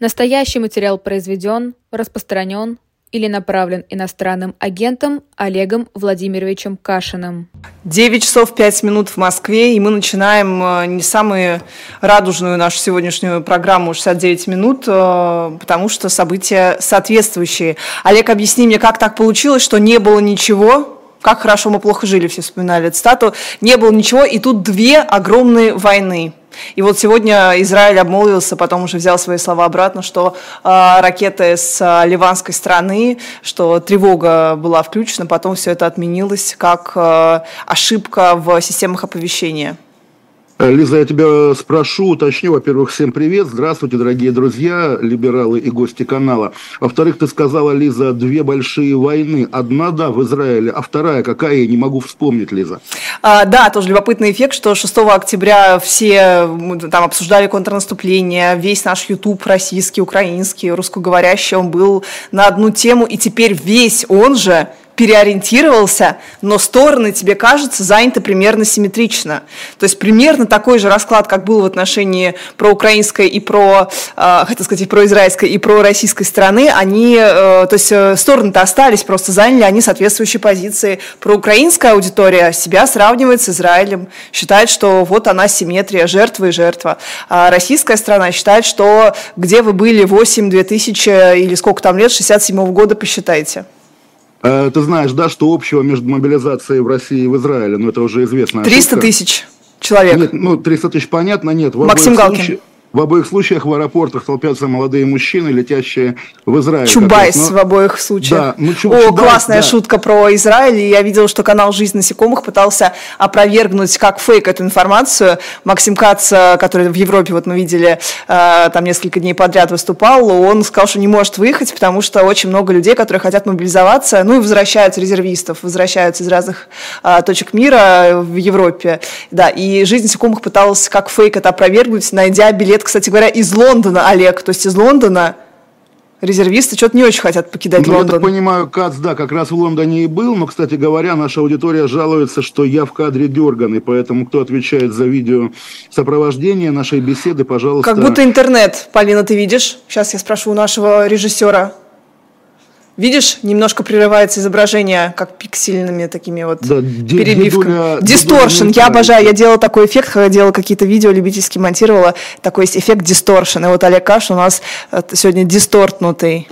Настоящий материал произведен, распространен или направлен иностранным агентом Олегом Владимировичем Кашиным. 9 часов 5 минут в Москве, и мы начинаем э, не самую радужную нашу сегодняшнюю программу 69 минут, э, потому что события соответствующие. Олег, объясни мне, как так получилось, что не было ничего, как хорошо мы плохо жили, все вспоминали эту стату, не было ничего, и тут две огромные войны. И вот сегодня Израиль обмолвился, потом уже взял свои слова обратно, что э, ракеты с э, ливанской стороны, что тревога была включена, потом все это отменилось как э, ошибка в системах оповещения. Э, Лиза, я тебя спрошу, уточню. Во-первых, всем привет. Здравствуйте, дорогие друзья, либералы и гости канала. Во-вторых, ты сказала, Лиза, две большие войны. Одна, да, в Израиле, а вторая какая, я не могу вспомнить, Лиза. А, да, тоже любопытный эффект, что 6 октября все там обсуждали контрнаступление, весь наш YouTube российский, украинский, русскоговорящий, он был на одну тему, и теперь весь он же переориентировался, но стороны, тебе кажется, заняты примерно симметрично. То есть примерно такой же расклад, как был в отношении про украинской и про, э, хотел сказать, и про израильской, и про российской стороны, они, э, то есть э, стороны-то остались, просто заняли они соответствующие позиции. Про украинская аудитория себя сравнивает с Израилем, считает, что вот она симметрия, жертва и жертва. А российская страна считает, что где вы были 8, 2000 или сколько там лет, 67 -го года, посчитайте. Э, ты знаешь, да, что общего между мобилизацией в России и в Израиле, но ну, это уже известно. 300 тысяч человек. Нет, ну, 300 тысяч понятно, нет. Максим Галкин. Случаях, в обоих случаях в аэропортах толпятся молодые мужчины, летящие в Израиль. Чубайс но... в обоих случаях. Да, ну, Чуб... О, Чубайс, классная да. шутка про Израиль. Я видела, что канал «Жизнь насекомых» пытался опровергнуть как фейк эту информацию. Максим Кац, э, который в Европе, вот мы видели, э, там несколько дней подряд выступал, он сказал, что не может выехать, потому что очень много людей, которые хотят мобилизоваться, ну и возвращаются резервистов, возвращаются из разных э, точек мира в Европе. Да, и «Жизнь насекомых» пыталась как фейк это опровергнуть, найдя билет лет, кстати говоря, из Лондона, Олег. То есть из Лондона резервисты что-то не очень хотят покидать ну, Лондон. Я так понимаю, Кац, да, как раз в Лондоне и был, но, кстати говоря, наша аудитория жалуется, что я в кадре дерганый, поэтому кто отвечает за видео сопровождение нашей беседы, пожалуйста. Как будто интернет, Полина, ты видишь? Сейчас я спрошу у нашего режиссера. Видишь, немножко прерывается изображение, как пиксельными такими вот да, перебивками. Дисторшн, я обожаю, я делала такой эффект, когда делала какие-то видео, любительски монтировала, такой есть эффект дисторшн. И вот Олег Каш у нас э, сегодня дистортнутый.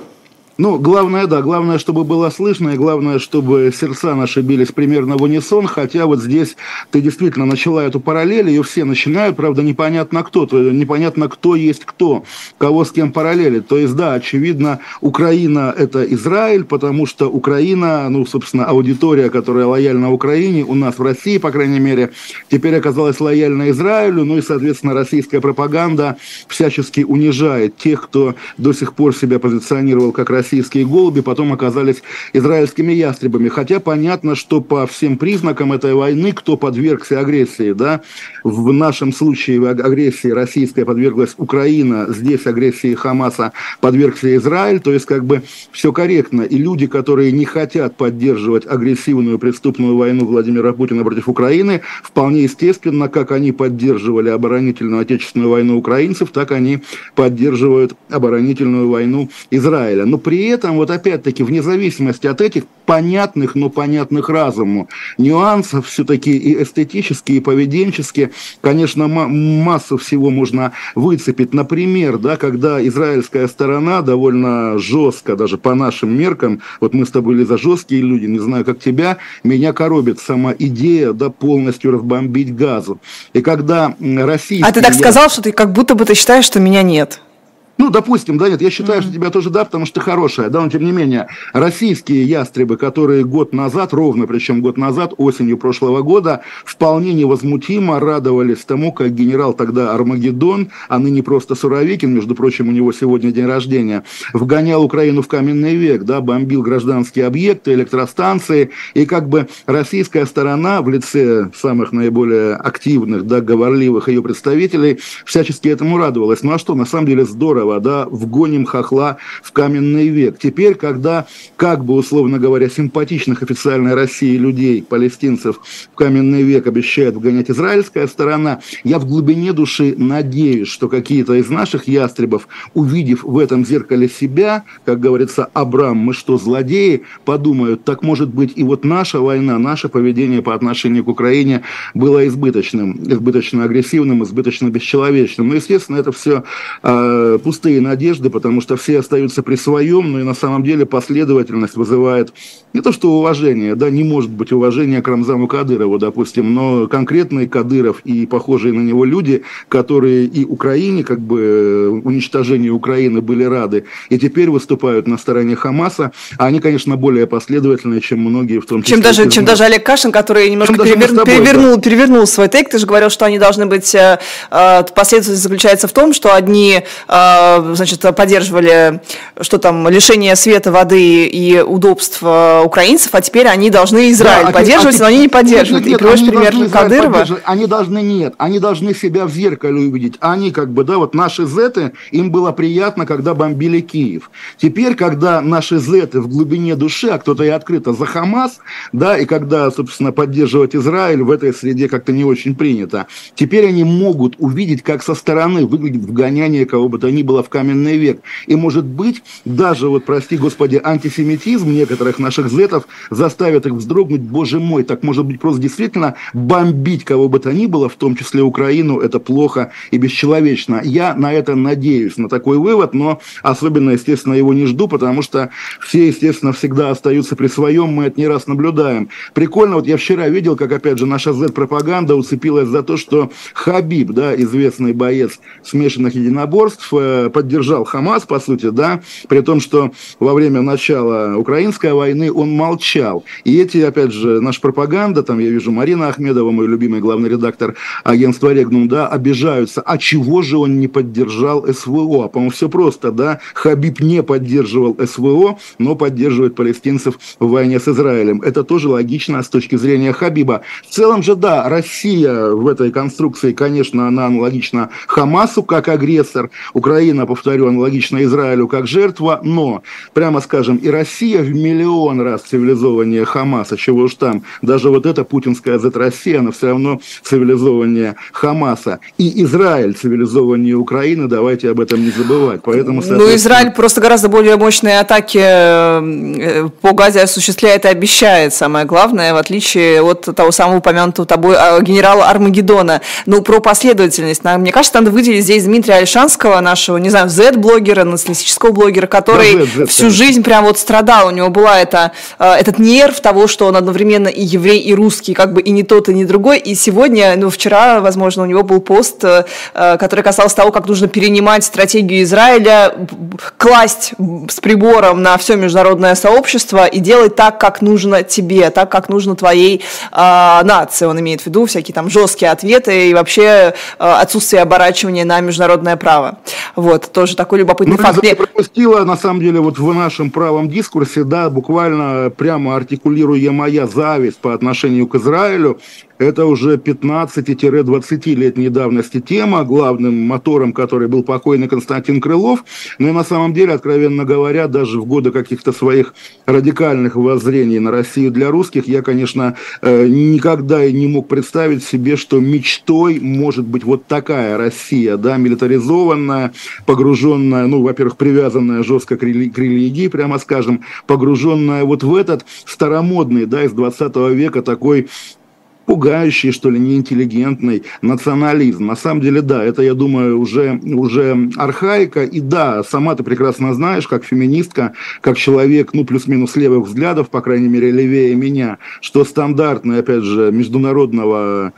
Ну, главное, да, главное, чтобы было слышно, и главное, чтобы сердца наши бились примерно в унисон, хотя вот здесь ты действительно начала эту параллель, ее все начинают, правда, непонятно кто, то непонятно кто есть кто, кого с кем параллели. То есть, да, очевидно, Украина – это Израиль, потому что Украина, ну, собственно, аудитория, которая лояльна Украине, у нас в России, по крайней мере, теперь оказалась лояльна Израилю, ну и, соответственно, российская пропаганда всячески унижает тех, кто до сих пор себя позиционировал как Россия российские голуби потом оказались израильскими ястребами. Хотя понятно, что по всем признакам этой войны, кто подвергся агрессии, да, в нашем случае агрессии российская подверглась Украина, здесь агрессии Хамаса подвергся Израиль, то есть как бы все корректно. И люди, которые не хотят поддерживать агрессивную преступную войну Владимира Путина против Украины, вполне естественно, как они поддерживали оборонительную отечественную войну украинцев, так они поддерживают оборонительную войну Израиля. Но при при этом, вот опять-таки, вне зависимости от этих понятных, но понятных разуму нюансов, все-таки и эстетически, и поведенчески, конечно, массу всего можно выцепить. Например, да, когда израильская сторона довольно жестко, даже по нашим меркам, вот мы с тобой были за жесткие люди, не знаю, как тебя, меня коробит сама идея, да, полностью разбомбить газу. И когда Россия... А ты так сказал, что ты как будто бы ты считаешь, что меня нет. Ну, допустим, да, нет, я считаю, mm-hmm. что тебя тоже да, потому что ты хорошая, да, но тем не менее, российские ястребы, которые год назад, ровно причем год назад, осенью прошлого года, вполне невозмутимо радовались тому, как генерал тогда Армагеддон, а ныне просто Суровикин, между прочим, у него сегодня день рождения, вгонял Украину в каменный век, да, бомбил гражданские объекты, электростанции, и как бы российская сторона в лице самых наиболее активных, да, говорливых ее представителей всячески этому радовалась. Ну а что, на самом деле здорово, этого, да, вгоним хохла в каменный век. Теперь, когда, как бы, условно говоря, симпатичных официальной России людей, палестинцев в каменный век обещает вгонять израильская сторона, я в глубине души надеюсь, что какие-то из наших ястребов, увидев в этом зеркале себя, как говорится, Абрам, мы что, злодеи, подумают, так может быть и вот наша война, наше поведение по отношению к Украине было избыточным, избыточно агрессивным, избыточно бесчеловечным. Но, естественно, это все э, пустые надежды, потому что все остаются при своем, но и на самом деле последовательность вызывает не то что уважение, да, не может быть уважения к Рамзану Кадырову, допустим, но конкретный Кадыров и похожие на него люди, которые и Украине, как бы э, уничтожению Украины были рады, и теперь выступают на стороне Хамаса, а они, конечно, более последовательные, чем многие в том числе. Чем даже, чем даже Олег Кашин, который немножко перевер... тобой, перевернул, да. перевернул свой тейк, ты же говорил, что они должны быть, э, э, последовательность заключается в том, что одни, э, значит, поддерживали, что там, лишение света, воды и удобств э, украинцев, а теперь они должны Израиль да, а поддерживать, а, но они не поддерживают. Нет, нет, и приводишь пример Кадырова. Они должны, нет, они должны себя в зеркале увидеть. Они как бы, да, вот наши зеты, им было приятно, когда бомбили Киев. Теперь, когда наши зеты в глубине души, а кто-то и открыто за Хамас, да, и когда, собственно, поддерживать Израиль в этой среде как-то не очень принято, теперь они могут увидеть, как со стороны выглядит вгоняние кого бы то ни было в каменный век. И, может быть, даже, вот, прости господи, антисемитизм некоторых наших зетов заставит их вздрогнуть, боже мой, так может быть просто действительно бомбить кого бы то ни было, в том числе Украину, это плохо и бесчеловечно. Я на это надеюсь, на такой вывод, но особенно, естественно, его не жду, потому что все, естественно, всегда остаются при своем, мы это не раз наблюдаем. Прикольно, вот я вчера видел, как, опять же, наша Z-пропаганда уцепилась за то, что Хабиб, да, известный боец смешанных единоборств, э, поддержал Хамас, по сути, да, при том, что во время начала украинской войны он молчал. И эти, опять же, наша пропаганда, там я вижу Марина Ахмедова, мой любимый главный редактор агентства Регнум, да, обижаются. А чего же он не поддержал СВО? А, по-моему, все просто, да. Хабиб не поддерживал СВО, но поддерживает палестинцев в войне с Израилем. Это тоже логично с точки зрения Хабиба. В целом же, да, Россия в этой конструкции, конечно, она аналогична Хамасу как агрессор. Украина, повторю, аналогична Израилю как жертва. Но, прямо скажем, и Россия в миллион раз цивилизованнее Хамаса, чего уж там. Даже вот эта путинская Z-Россия, она все равно цивилизованнее Хамаса. И Израиль цивилизованнее Украины, давайте об этом не забывать. Поэтому, Ну, Израиль просто гораздо более мощные атаки э, по Газе осуществляет и обещает, самое главное, в отличие от того самого упомянутого тобой а, генерала Армагеддона. Ну, про последовательность. Мне кажется, надо выделить здесь Дмитрия Альшанского, нашего, не знаю, Z-блогера, националистического блогера, который да, Z, Z, всю жизнь прям вот страдал. У него была эта, э, этот нерв того, что он одновременно и еврей, и русский, как бы и не тот, и не другой. И сегодня, ну, вчера, возможно, у него был пост, э, который касался того, как нужно перенимать стратегию Израиля, класть с прибором на все международное сообщество и делать так, как нужно тебе, так, как нужно твоей э, нации. Он имеет в виду всякие там жесткие ответы и вообще э, отсутствие оборачивания на международное право. Вот, тоже такой любопытный ну, факт. Я пропустила, на самом деле, вот в нашем правом дискурсе, да, буквально прямо артикулируя моя зависть по отношению к Израилю, это уже 15-20-летней давности тема, главным мотором который был покойный Константин Крылов. Но и на самом деле, откровенно говоря, даже в годы каких-то своих радикальных воззрений на Россию для русских, я, конечно, э, никогда и не мог представить себе, что мечтой может быть вот такая Россия, да, милитаризованная, погруженная, ну, во-первых, привязанная жестко к религии, прямо скажем, погруженная вот в этот старомодный, да, из 20 века такой пугающий, что ли, неинтеллигентный национализм. На самом деле, да, это, я думаю, уже, уже архаика. И да, сама ты прекрасно знаешь, как феминистка, как человек, ну, плюс-минус левых взглядов, по крайней мере, левее меня, что стандартный, опять же, международного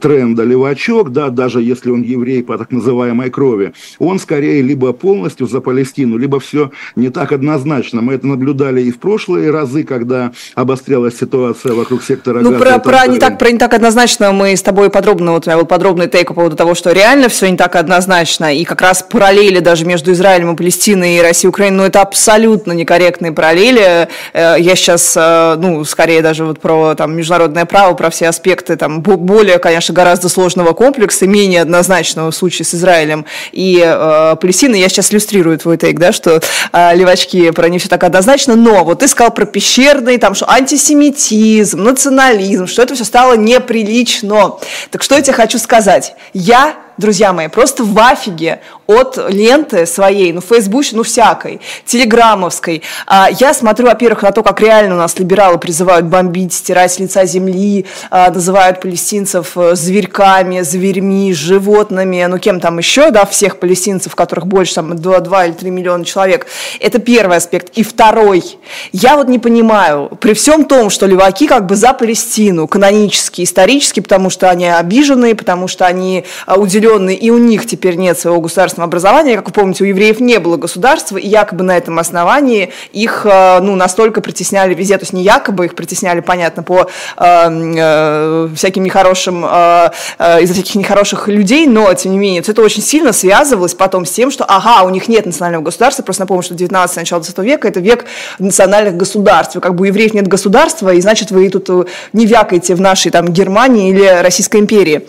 тренда левачок, да, даже если он еврей по так называемой крови, он скорее либо полностью за Палестину, либо все не так однозначно. Мы это наблюдали и в прошлые разы, когда обострялась ситуация вокруг сектора ну, Газа. Про, про не так про не так однозначно мы с тобой подробно, вот у меня был подробный тейк по поводу того, что реально все не так однозначно, и как раз параллели даже между Израилем и Палестиной и Россией и Украиной, ну, это абсолютно некорректные параллели. Э, я сейчас, э, ну, скорее даже вот про там международное право, про все аспекты там более, конечно, гораздо сложного комплекса, менее однозначного в случае с Израилем и э, Палестиной. Я сейчас иллюстрирую твой тейк, да, что э, левачки про не все так однозначно, но вот ты сказал про пещерный, там, что антисемитизм, национализм, что это все стало неприлично. Так что я тебе хочу сказать? Я друзья мои, просто в афиге от ленты своей, ну, фейсбучной, ну, всякой, телеграммовской. А, я смотрю, во-первых, на то, как реально у нас либералы призывают бомбить, стирать с лица земли, а, называют палестинцев э, зверьками, зверьми, животными, ну, кем там еще, да, всех палестинцев, которых больше, там, 2, 2 или 3 миллиона человек. Это первый аспект. И второй. Я вот не понимаю, при всем том, что леваки как бы за Палестину, канонически, исторически, потому что они обиженные, потому что они а, уделенные, и у них теперь нет своего государственного образования. Как вы помните, у евреев не было государства, и якобы на этом основании их э, ну, настолько притесняли везде, то есть не якобы их притесняли, понятно, по э, э, всяким нехорошим, э, э, из-за всяких нехороших людей, но, тем не менее, это очень сильно связывалось потом с тем, что, ага, у них нет национального государства, просто напомню, что 19 начало 20 века – это век национальных государств, как бы у евреев нет государства, и значит, вы тут э, не вякаете в нашей там Германии или Российской империи.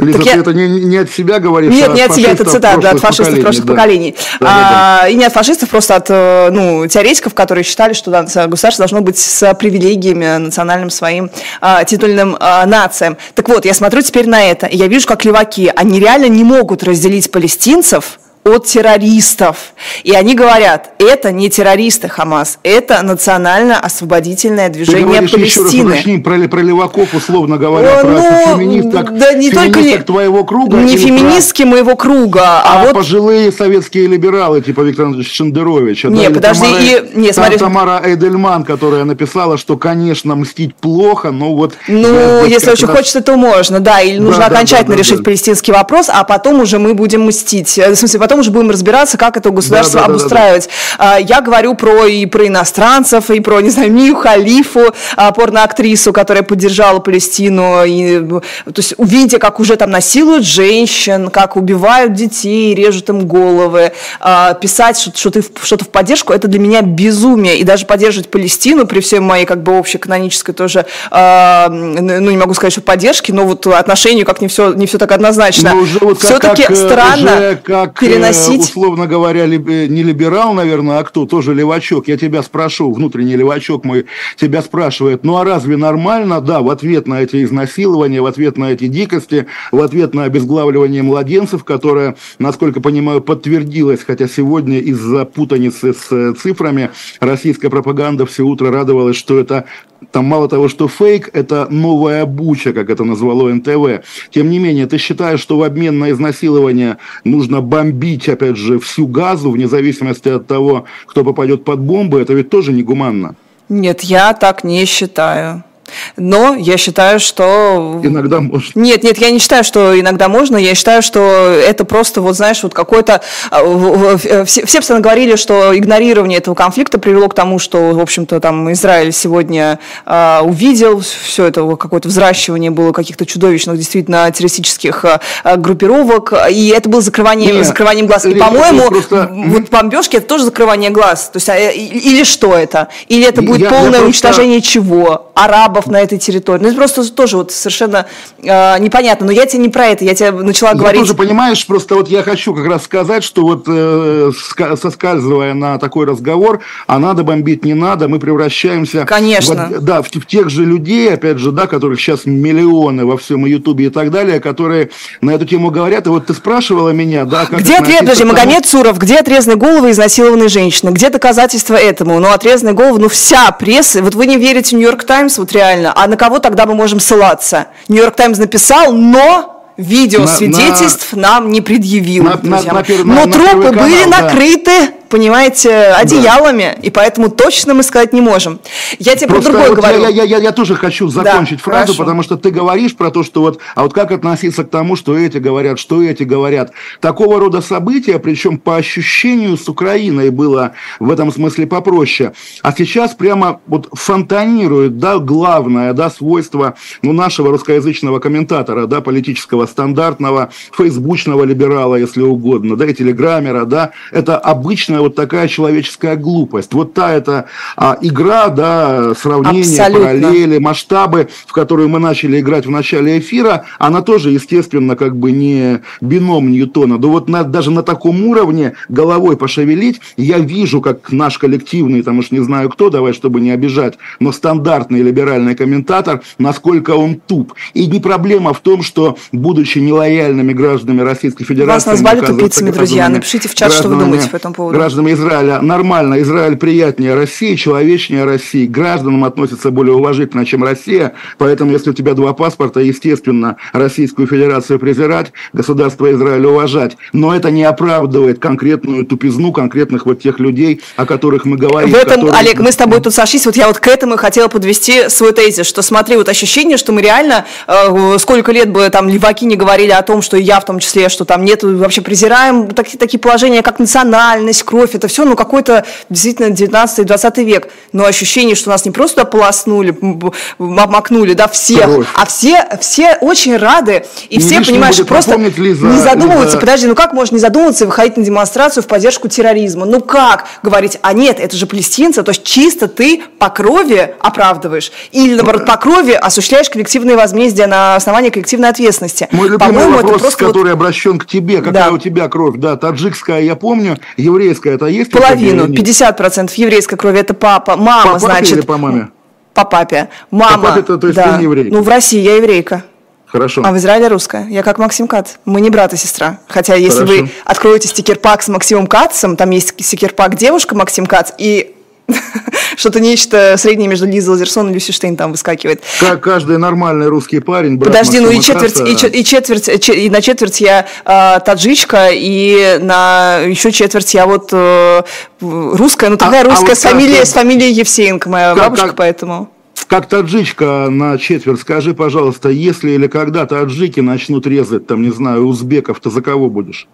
Лиза, так ты я... это не, не от себя говоришь, Нет, а не от себя, это цитата, да, от фашистов прошлых да. поколений. Да, а, да, да. И не от фашистов, просто от э, ну, теоретиков, которые считали, что да, государство должно быть с привилегиями национальным своим а, титульным а, нациям. Так вот, я смотрю теперь на это, и я вижу, как леваки, они реально не могут разделить палестинцев – от террористов. И они говорят, это не террористы Хамас, это национально-освободительное движение Ты Палестины. Еще раз про, про леваков, условно говоря, про ну, феминисток, да не только твоего круга. Не феминистки про... моего круга, а, а вот... пожилые советские либералы, типа Виктор Андреевич Шендерович. Не, подожди, Тамара, и... Не, смотри. Тамара Эдельман, которая написала, что, конечно, мстить плохо, но вот... Ну, если очень раз... хочется, то можно, да, или нужно да, окончательно да, да, решить да. палестинский вопрос, а потом уже мы будем мстить. В смысле, потом уже будем разбираться, как это государство да, да, обустраивать. Да, да, да. Я говорю про и про иностранцев, и про, не знаю, Мию Халифу, а, порноактрису, которая поддержала Палестину. И, то есть увидите, как уже там насилуют женщин, как убивают детей, режут им головы. А, писать что-то, что-то в поддержку, это для меня безумие. И даже поддерживать Палестину при всей моей как бы общей канонической тоже, а, ну не могу сказать, что поддержки, но вот отношению как не все, не все так однозначно. вот Все-таки как, странно как, переносить условно говоря, не либерал, наверное, а кто? Тоже левачок. Я тебя спрошу, внутренний левачок мой тебя спрашивает, ну а разве нормально? Да, в ответ на эти изнасилования, в ответ на эти дикости, в ответ на обезглавливание младенцев, которое, насколько понимаю, подтвердилось, хотя сегодня из-за путаницы с э, цифрами российская пропаганда все утро радовалась, что это там мало того, что фейк, это новая буча, как это назвало НТВ. Тем не менее, ты считаешь, что в обмен на изнасилование нужно бомбить, опять же, всю газу, вне зависимости от того, кто попадет под бомбы, это ведь тоже негуманно. Нет, я так не считаю. Но я считаю, что... Иногда можно. Нет, нет, я не считаю, что иногда можно. Я считаю, что это просто, вот знаешь, вот какой-то... А, все, все постоянно говорили, что игнорирование этого конфликта привело к тому, что, в общем-то, там Израиль сегодня э, увидел все это, какое-то взращивание было каких-то чудовищных, действительно, террористических э, группировок. И это было закрывание, нет, закрыванием глаз. И, по-моему, просто... вот бомбежки – это тоже закрывание глаз. То есть, а, или что это? Или это будет я, полное я уничтожение просто... чего? Арабов, арабов на этой территории. Ну, это просто тоже вот совершенно э, непонятно. Но я тебе не про это, я тебе начала я говорить... тоже, понимаешь, просто вот я хочу как раз сказать, что вот э, соскальзывая на такой разговор, а надо бомбить, не надо, мы превращаемся... Конечно. В, да, в, в тех же людей, опять же, да, которых сейчас миллионы во всем Ютубе и так далее, которые на эту тему говорят. И вот ты спрашивала меня, да... Как где ответ, подожди, тому... Магомед Суров, где отрезанные головы изнасилованной женщины? Где доказательства этому? Ну, отрезанные головы, ну, вся пресса... Вот вы не верите в Нью-Йорк Таймс, вот реально реально. А на кого тогда мы можем ссылаться? Нью-Йорк Таймс написал, но видео свидетельств на, нам не предъявил, на, друзья на, на, Но на трупы были канал, накрыты понимаете, одеялами, да. и поэтому точно мы сказать не можем. Я тебе Просто про другое вот говорю. Я, я, я, я тоже хочу закончить да, фразу, хорошо. потому что ты говоришь про то, что вот, а вот как относиться к тому, что эти говорят, что эти говорят. Такого рода события, причем по ощущению с Украиной было в этом смысле попроще. А сейчас прямо вот фонтанирует, да, главное, да, свойство ну, нашего русскоязычного комментатора, да, политического стандартного, фейсбучного либерала, если угодно, да, и телеграммера, да, это обычная вот такая человеческая глупость. Вот та это а, игра, да, сравнение, Абсолютно. параллели, масштабы, в которую мы начали играть в начале эфира, она тоже, естественно, как бы не бином Ньютона. Да вот на, даже на таком уровне головой пошевелить, я вижу, как наш коллективный, там уж не знаю кто, давай, чтобы не обижать, но стандартный либеральный комментатор, насколько он туп. И не проблема в том, что, будучи нелояльными гражданами Российской Федерации... Вас назвали тупицами, друзья. Напишите в чат, что вы думаете по этому поводу. Гражданами Израиля нормально. Израиль приятнее России, человечнее России. К гражданам относится более уважительно, чем Россия. Поэтому, если у тебя два паспорта, естественно, Российскую Федерацию презирать, государство Израиля уважать. Но это не оправдывает конкретную тупизну конкретных вот тех людей, о которых мы говорим. В этом, которые... Олег, мы с тобой тут сошлись. Вот я вот к этому хотела подвести свой тезис, что смотри, вот ощущение, что мы реально, э, сколько лет бы там леваки не говорили о том, что я в том числе, что там нет, вообще презираем такие, такие положения, как национальность, кровь, это все, ну, какой-то действительно 19-20 век. Но ощущение, что нас не просто полоснули, макнули, да, всех, кровь. а все, все очень рады, и не все, понимаешь, просто Лиза, не задумываются, Лиза... подожди, ну как можно не задумываться и выходить на демонстрацию в поддержку терроризма? Ну как говорить, а нет, это же палестинцы, то есть чисто ты по крови оправдываешь, или, наоборот, по крови осуществляешь коллективное возмездие на основании коллективной ответственности. Мой любимый вопрос, это просто который вот... обращен к тебе, какая да. у тебя кровь, да, таджикская, я помню, еврейская это есть? Половину, 50% еврейской крови, это папа, мама, по значит. или по маме? По папе. Мама. По папе, то, то есть да. ты не еврейка? Ну, в России я еврейка. Хорошо. А в Израиле русская. Я как Максим Кац. Мы не брат и сестра. Хотя если Хорошо. вы откроете стикер-пак с Максимом Кацем, там есть стикер-пак девушка Максим Кац и что-то нечто среднее между Лизой Лазерсон и Люси Штейн там выскакивает. Как каждый нормальный русский парень. Подожди, ну и четверть, и, и четверть, и на четверть я э, таджичка, и на еще четверть я вот э, русская, ну такая а, русская а вот с, фамилией, с фамилией Евсеенко, моя как, бабушка, как, поэтому как таджичка на четверть, скажи, пожалуйста, если или когда таджики начнут резать, там, не знаю, узбеков, то за кого будешь?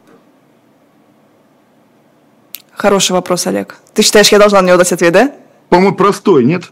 Хороший вопрос, Олег. Ты считаешь, я должна на него дать ответ, да? По-моему, простой, нет?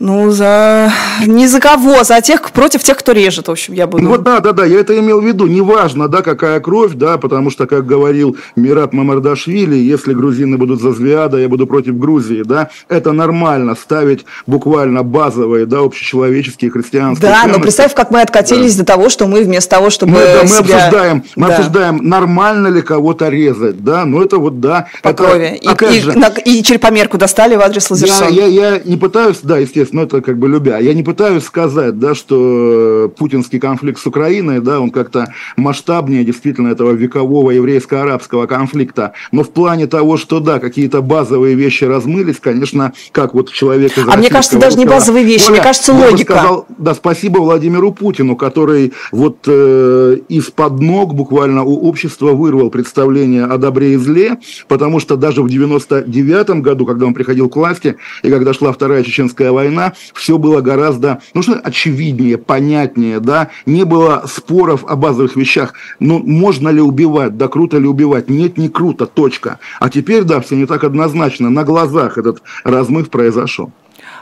Ну, за... Не за кого, за тех, против тех, кто режет, в общем, я буду. Ну, вот да, да, да, я это имел в виду. Неважно, да, какая кровь, да, потому что, как говорил Мират Мамардашвили, если грузины будут за Звиада, я буду против Грузии, да, это нормально ставить буквально базовые, да, общечеловеческие христианские Да, ценности. но представь, как мы откатились да. до того, что мы вместо того, чтобы мы, да, мы себя... обсуждаем, мы да. обсуждаем, нормально ли кого-то резать, да, ну это вот, да. По это, крови. И, и, же, на, и черепомерку достали в адрес Лазерсон. Я, я, я не пытаюсь, да, естественно, естественно, это как бы любя. Я не пытаюсь сказать, да, что путинский конфликт с Украиной, да, он как-то масштабнее действительно этого векового еврейско-арабского конфликта. Но в плане того, что, да, какие-то базовые вещи размылись, конечно, как вот человек из А мне кажется, даже не базовые вещи, Оля, мне кажется, логика. Сказал, да, спасибо Владимиру Путину, который вот э, из-под ног буквально у общества вырвал представление о добре и зле, потому что даже в 99 году, когда он приходил к власти, и когда шла Вторая Чеченская война, все было гораздо, ну что, очевиднее, понятнее, да, не было споров о базовых вещах, ну, можно ли убивать, да, круто ли убивать, нет, не круто, точка. А теперь, да, все не так однозначно, на глазах этот размыв произошел.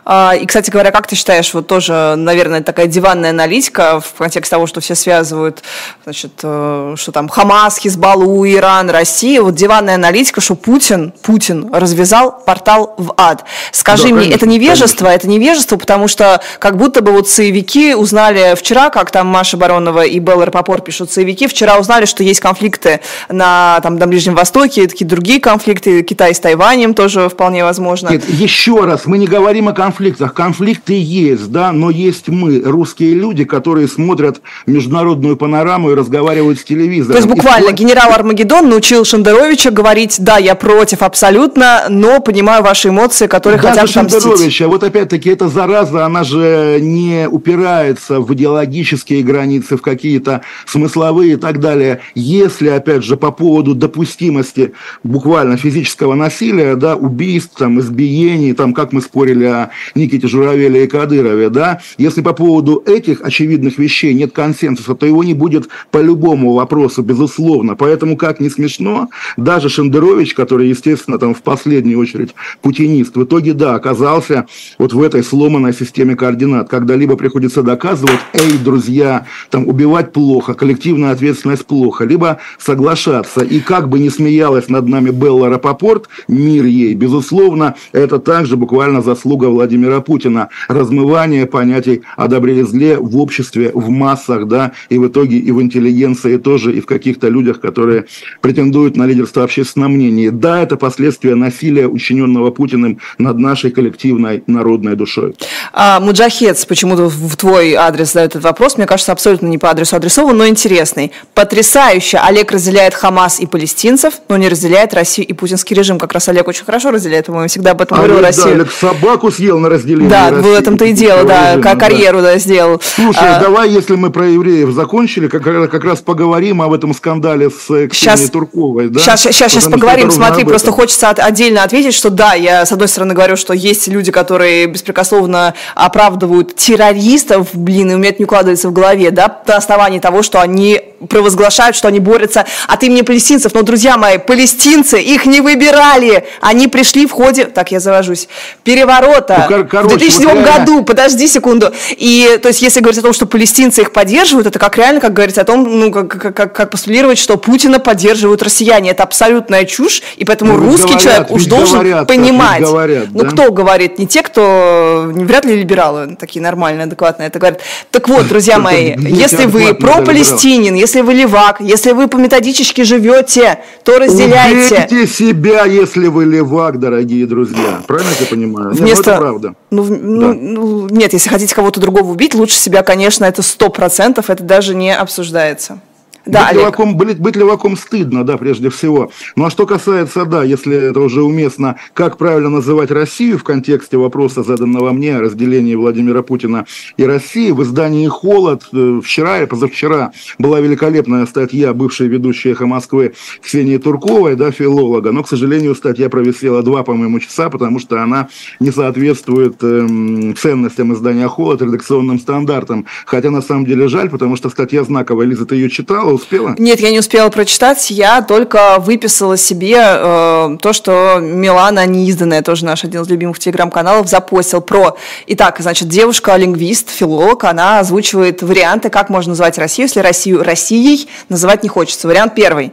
А, и, кстати говоря, как ты считаешь, вот тоже, наверное, такая диванная аналитика в контексте того, что все связывают, значит, э, что там Хамас, Хизбаллу, Иран, Россия, вот диванная аналитика, что Путин, Путин развязал портал в ад. Скажи да, мне, конечно, это невежество, конечно. это невежество, потому что как будто бы вот соевики узнали вчера, как там Маша Баронова и Белла Рапопор пишут, соевики вчера узнали, что есть конфликты на, там, на Ближнем Востоке, такие другие конфликты, Китай с Тайванем тоже вполне возможно. Нет, еще раз, мы не говорим о конфликте конфликтах. Конфликты есть, да, но есть мы, русские люди, которые смотрят международную панораму и разговаривают с телевизором. То есть буквально и... генерал Армагеддон научил Шендеровича говорить, да, я против абсолютно, но понимаю ваши эмоции, которые Даже хотят Шендеровича, вот опять-таки эта зараза, она же не упирается в идеологические границы, в какие-то смысловые и так далее. Если, опять же, по поводу допустимости буквально физического насилия, да, убийств, там, избиений, там, как мы спорили о Никите Журавеле и Кадырове, да, если по поводу этих очевидных вещей нет консенсуса, то его не будет по любому вопросу, безусловно. Поэтому, как не смешно, даже Шендерович, который, естественно, там в последнюю очередь путинист, в итоге, да, оказался вот в этой сломанной системе координат, когда либо приходится доказывать, эй, друзья, там убивать плохо, коллективная ответственность плохо, либо соглашаться. И как бы не смеялась над нами Белла Рапопорт, мир ей, безусловно, это также буквально заслуга Владимира Путина. Размывание понятий о добре и зле в обществе, в массах, да, и в итоге и в интеллигенции тоже, и в каких-то людях, которые претендуют на лидерство общественного мнения. Да, это последствия насилия, учиненного Путиным над нашей коллективной народной душой. А, Муджахец почему-то в твой адрес задает этот вопрос. Мне кажется, абсолютно не по адресу адресован, но интересный. Потрясающе. Олег разделяет Хамас и палестинцев, но не разделяет Россию и путинский режим. Как раз Олег очень хорошо разделяет, по-моему, всегда об этом а говорил Россию. Да, Олег собаку съел на разделение Да, России, в этом-то и дело, да, режима, карьеру да. да, сделал. Слушай, а, давай, если мы про евреев закончили, как, как раз поговорим об этом скандале с Ксенией сейчас, Турковой. Да? Сейчас, сейчас, сейчас поговорим. Смотри, просто хочется от, отдельно ответить, что да, я с одной стороны говорю, что есть люди, которые беспрекословно оправдывают террористов, блин, и у меня это не укладывается в голове, да, на основании того, что они провозглашают, что они борются от имени палестинцев. Но, друзья мои, палестинцы их не выбирали. Они пришли в ходе, так я завожусь, переворота ну, кор- в 2007 вот году. Подожди секунду. И, то есть, если говорить о том, что палестинцы их поддерживают, это как реально, как говорится о том, ну, как, как, как, как постулировать, что Путина поддерживают россияне. Это абсолютная чушь, и поэтому ну, русский говорят, человек уж должен говорят, понимать. Говорят, ну, да? кто говорит? Не те, кто, вряд ли либералы, такие нормальные, адекватные, это говорят. Так вот, друзья мои, если вы про-палестинин, если вы левак, если вы по методичке живете, то разделяйте. Убейте себя, если вы левак, дорогие друзья. Правильно я понимаю? Вместо... Ну, правда. Ну, ну, да. ну, нет, если хотите кого-то другого убить, лучше себя, конечно, это сто процентов, это даже не обсуждается. Да, быть, леваком, быть, быть леваком стыдно, да, прежде всего. Ну а что касается, да, если это уже уместно, как правильно называть Россию в контексте вопроса, заданного мне о разделении Владимира Путина и России, в издании «Холод» э, вчера и позавчера была великолепная статья бывшей ведущей «Эхо Москвы» Ксении Турковой, да, филолога, но, к сожалению, статья провисела два, по-моему, часа, потому что она не соответствует эм, ценностям издания «Холод», редакционным стандартам. Хотя, на самом деле, жаль, потому что статья знаковая, Лиза, ты ее читала, успела? Нет, я не успела прочитать. Я только выписала себе э, то, что Милана неизданная, тоже наш один из любимых телеграм-каналов, запостил про... Итак, значит, девушка-лингвист, филолог, она озвучивает варианты, как можно называть Россию, если Россию Россией называть не хочется. Вариант первый.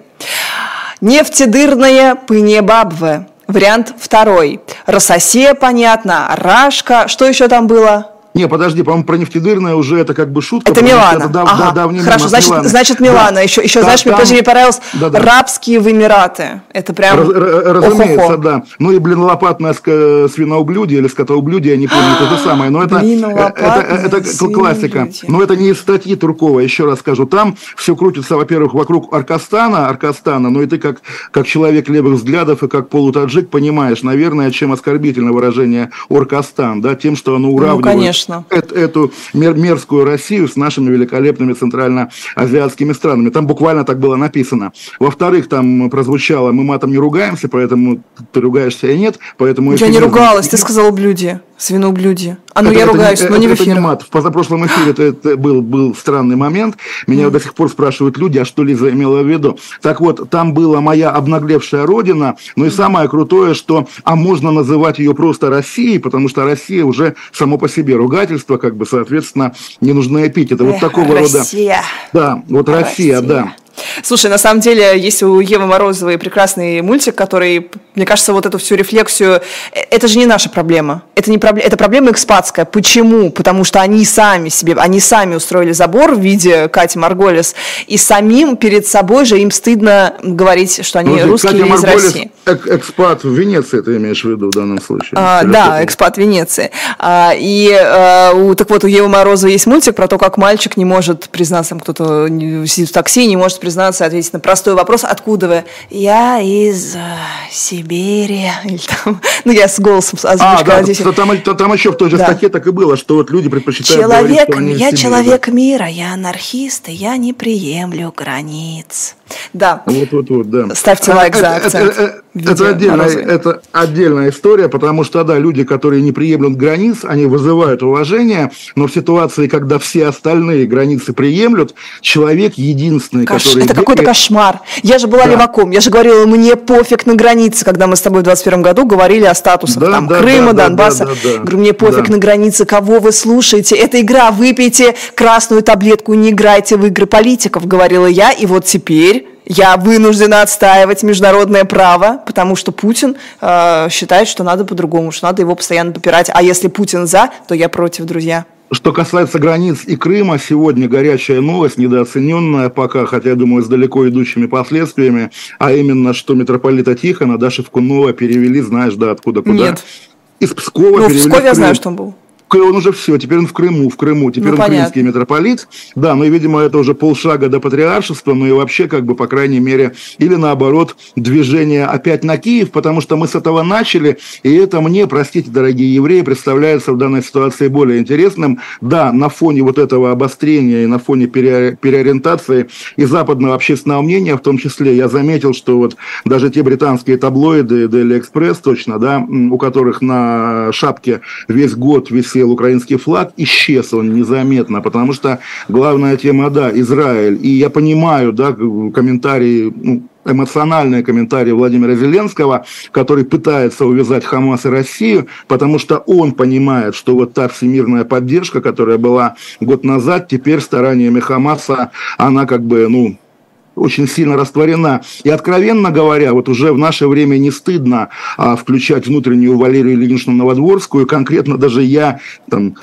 Нефтедырная Пынебабве. Вариант второй. Рососея, понятно. Рашка. Что еще там было? Не, подожди, по-моему, про нефтедырное уже это как бы шутка. Это Милана. Это дав, ага. да, Хорошо, значит, Милана. значит Милана. Да. Еще, еще да, знаешь, там... мне, мне понравилось да, да. рабские в Эмираты. Это прям... Раз, разумеется, Охо-хо. да. Ну и, блин, лопатное свиноублюдие или скотоублюдие, я не помню, это то самое. Но это, блин, это, это, это классика. Но это не из статьи Туркова, еще раз скажу. Там все крутится, во-первых, вокруг Аркастана, Аркастана, но и ты как, как человек левых взглядов и как полутаджик понимаешь, наверное, чем оскорбительно выражение Оркастан, да, тем, что оно уравнивает ну, конечно Конечно. эту мер, мерзкую Россию с нашими великолепными центральноазиатскими странами. Там буквально так было написано. Во-вторых, там прозвучало, мы матом не ругаемся, поэтому ты ругаешься и нет. Поэтому я не ругалась, ты сказал блюде, свиноблюдие. А ну это, я это, ругаюсь, это, но не в эфире. Это не мат. В позапрошлом эфире это, это был, был странный момент. Меня mm. до сих пор спрашивают люди, а что Лиза имела в виду. Так вот, там была моя обнаглевшая родина, ну и самое крутое, что, а можно называть ее просто Россией, потому что Россия уже само по себе ругательство, как бы, соответственно, не нужны эпитеты. Вот Эх, такого Россия. рода... Да, вот Россия, Россия, да. Слушай, на самом деле, есть у Евы Морозовой прекрасный мультик, который, мне кажется, вот эту всю рефлексию... Э, это же не наша проблема. Это, не проблема, это проблема экспатская. Почему? Потому что они сами себе, они сами устроили забор в виде Кати Марголис, и самим перед собой же им стыдно говорить, что они ну, русские Катя или из Марголис, России. экспат в Венеции, ты имеешь в виду в данном случае? А, да, экспат в Венеции. А, и а, у, так вот, у Евы Морозовой есть мультик про то, как мальчик не может признаться, кто-то сидит в такси, не может признаться, ответить на простой вопрос, откуда вы? Я из э, Сибири. Или там, ну, я с голосом озвучка. А, да, здесь... там, там, там еще в той же да. статье так и было, что вот люди предпочитают человек, говорить, что они Я Сибири, человек да. мира, я анархист, и я не приемлю границ. Да. Вот, вот, вот, да. Ставьте лайк за акцент. Это, это, это, отдельная, это отдельная история, потому что, да, люди, которые не приемлют границ, они вызывают уважение, но в ситуации, когда все остальные границы приемлют, человек единственный, Кош... который... Это какой-то кошмар. Я же была да. леваком, я же говорила, мне пофиг на границе, когда мы с тобой в 21 году говорили о статусах да, там, да, Крыма, да, Донбасса. Да, да, да, Говорю, мне пофиг да. на границе, кого вы слушаете. Это игра, выпейте красную таблетку, не играйте в игры политиков, говорила я, и вот теперь я вынуждена отстаивать международное право, потому что Путин э, считает, что надо по-другому, что надо его постоянно попирать. А если Путин за, то я против, друзья. Что касается границ и Крыма, сегодня горячая новость, недооцененная пока, хотя, я думаю, с далеко идущими последствиями, а именно, что митрополита Тихона, Даша Вкунова перевели, знаешь, да, откуда куда? Нет. Из Пскова ну, в Пскове я знаю, что он был он уже все, теперь он в Крыму, в Крыму, теперь ну, он понятно. крымский митрополит. Да, ну и, видимо, это уже полшага до патриаршества, ну и вообще, как бы, по крайней мере, или наоборот, движение опять на Киев, потому что мы с этого начали, и это мне, простите, дорогие евреи, представляется в данной ситуации более интересным. Да, на фоне вот этого обострения и на фоне пере, переориентации и западного общественного мнения, в том числе, я заметил, что вот даже те британские таблоиды, Daily Express точно, да, у которых на шапке весь год висит висел украинский флаг, исчез он незаметно, потому что главная тема, да, Израиль. И я понимаю, да, комментарии, ну, эмоциональные комментарии Владимира Зеленского, который пытается увязать Хамас и Россию, потому что он понимает, что вот та всемирная поддержка, которая была год назад, теперь стараниями Хамаса, она как бы, ну, очень сильно растворена. И, откровенно говоря, вот уже в наше время не стыдно а, включать внутреннюю Валерию Ильиничну Новодворскую. Конкретно даже я там,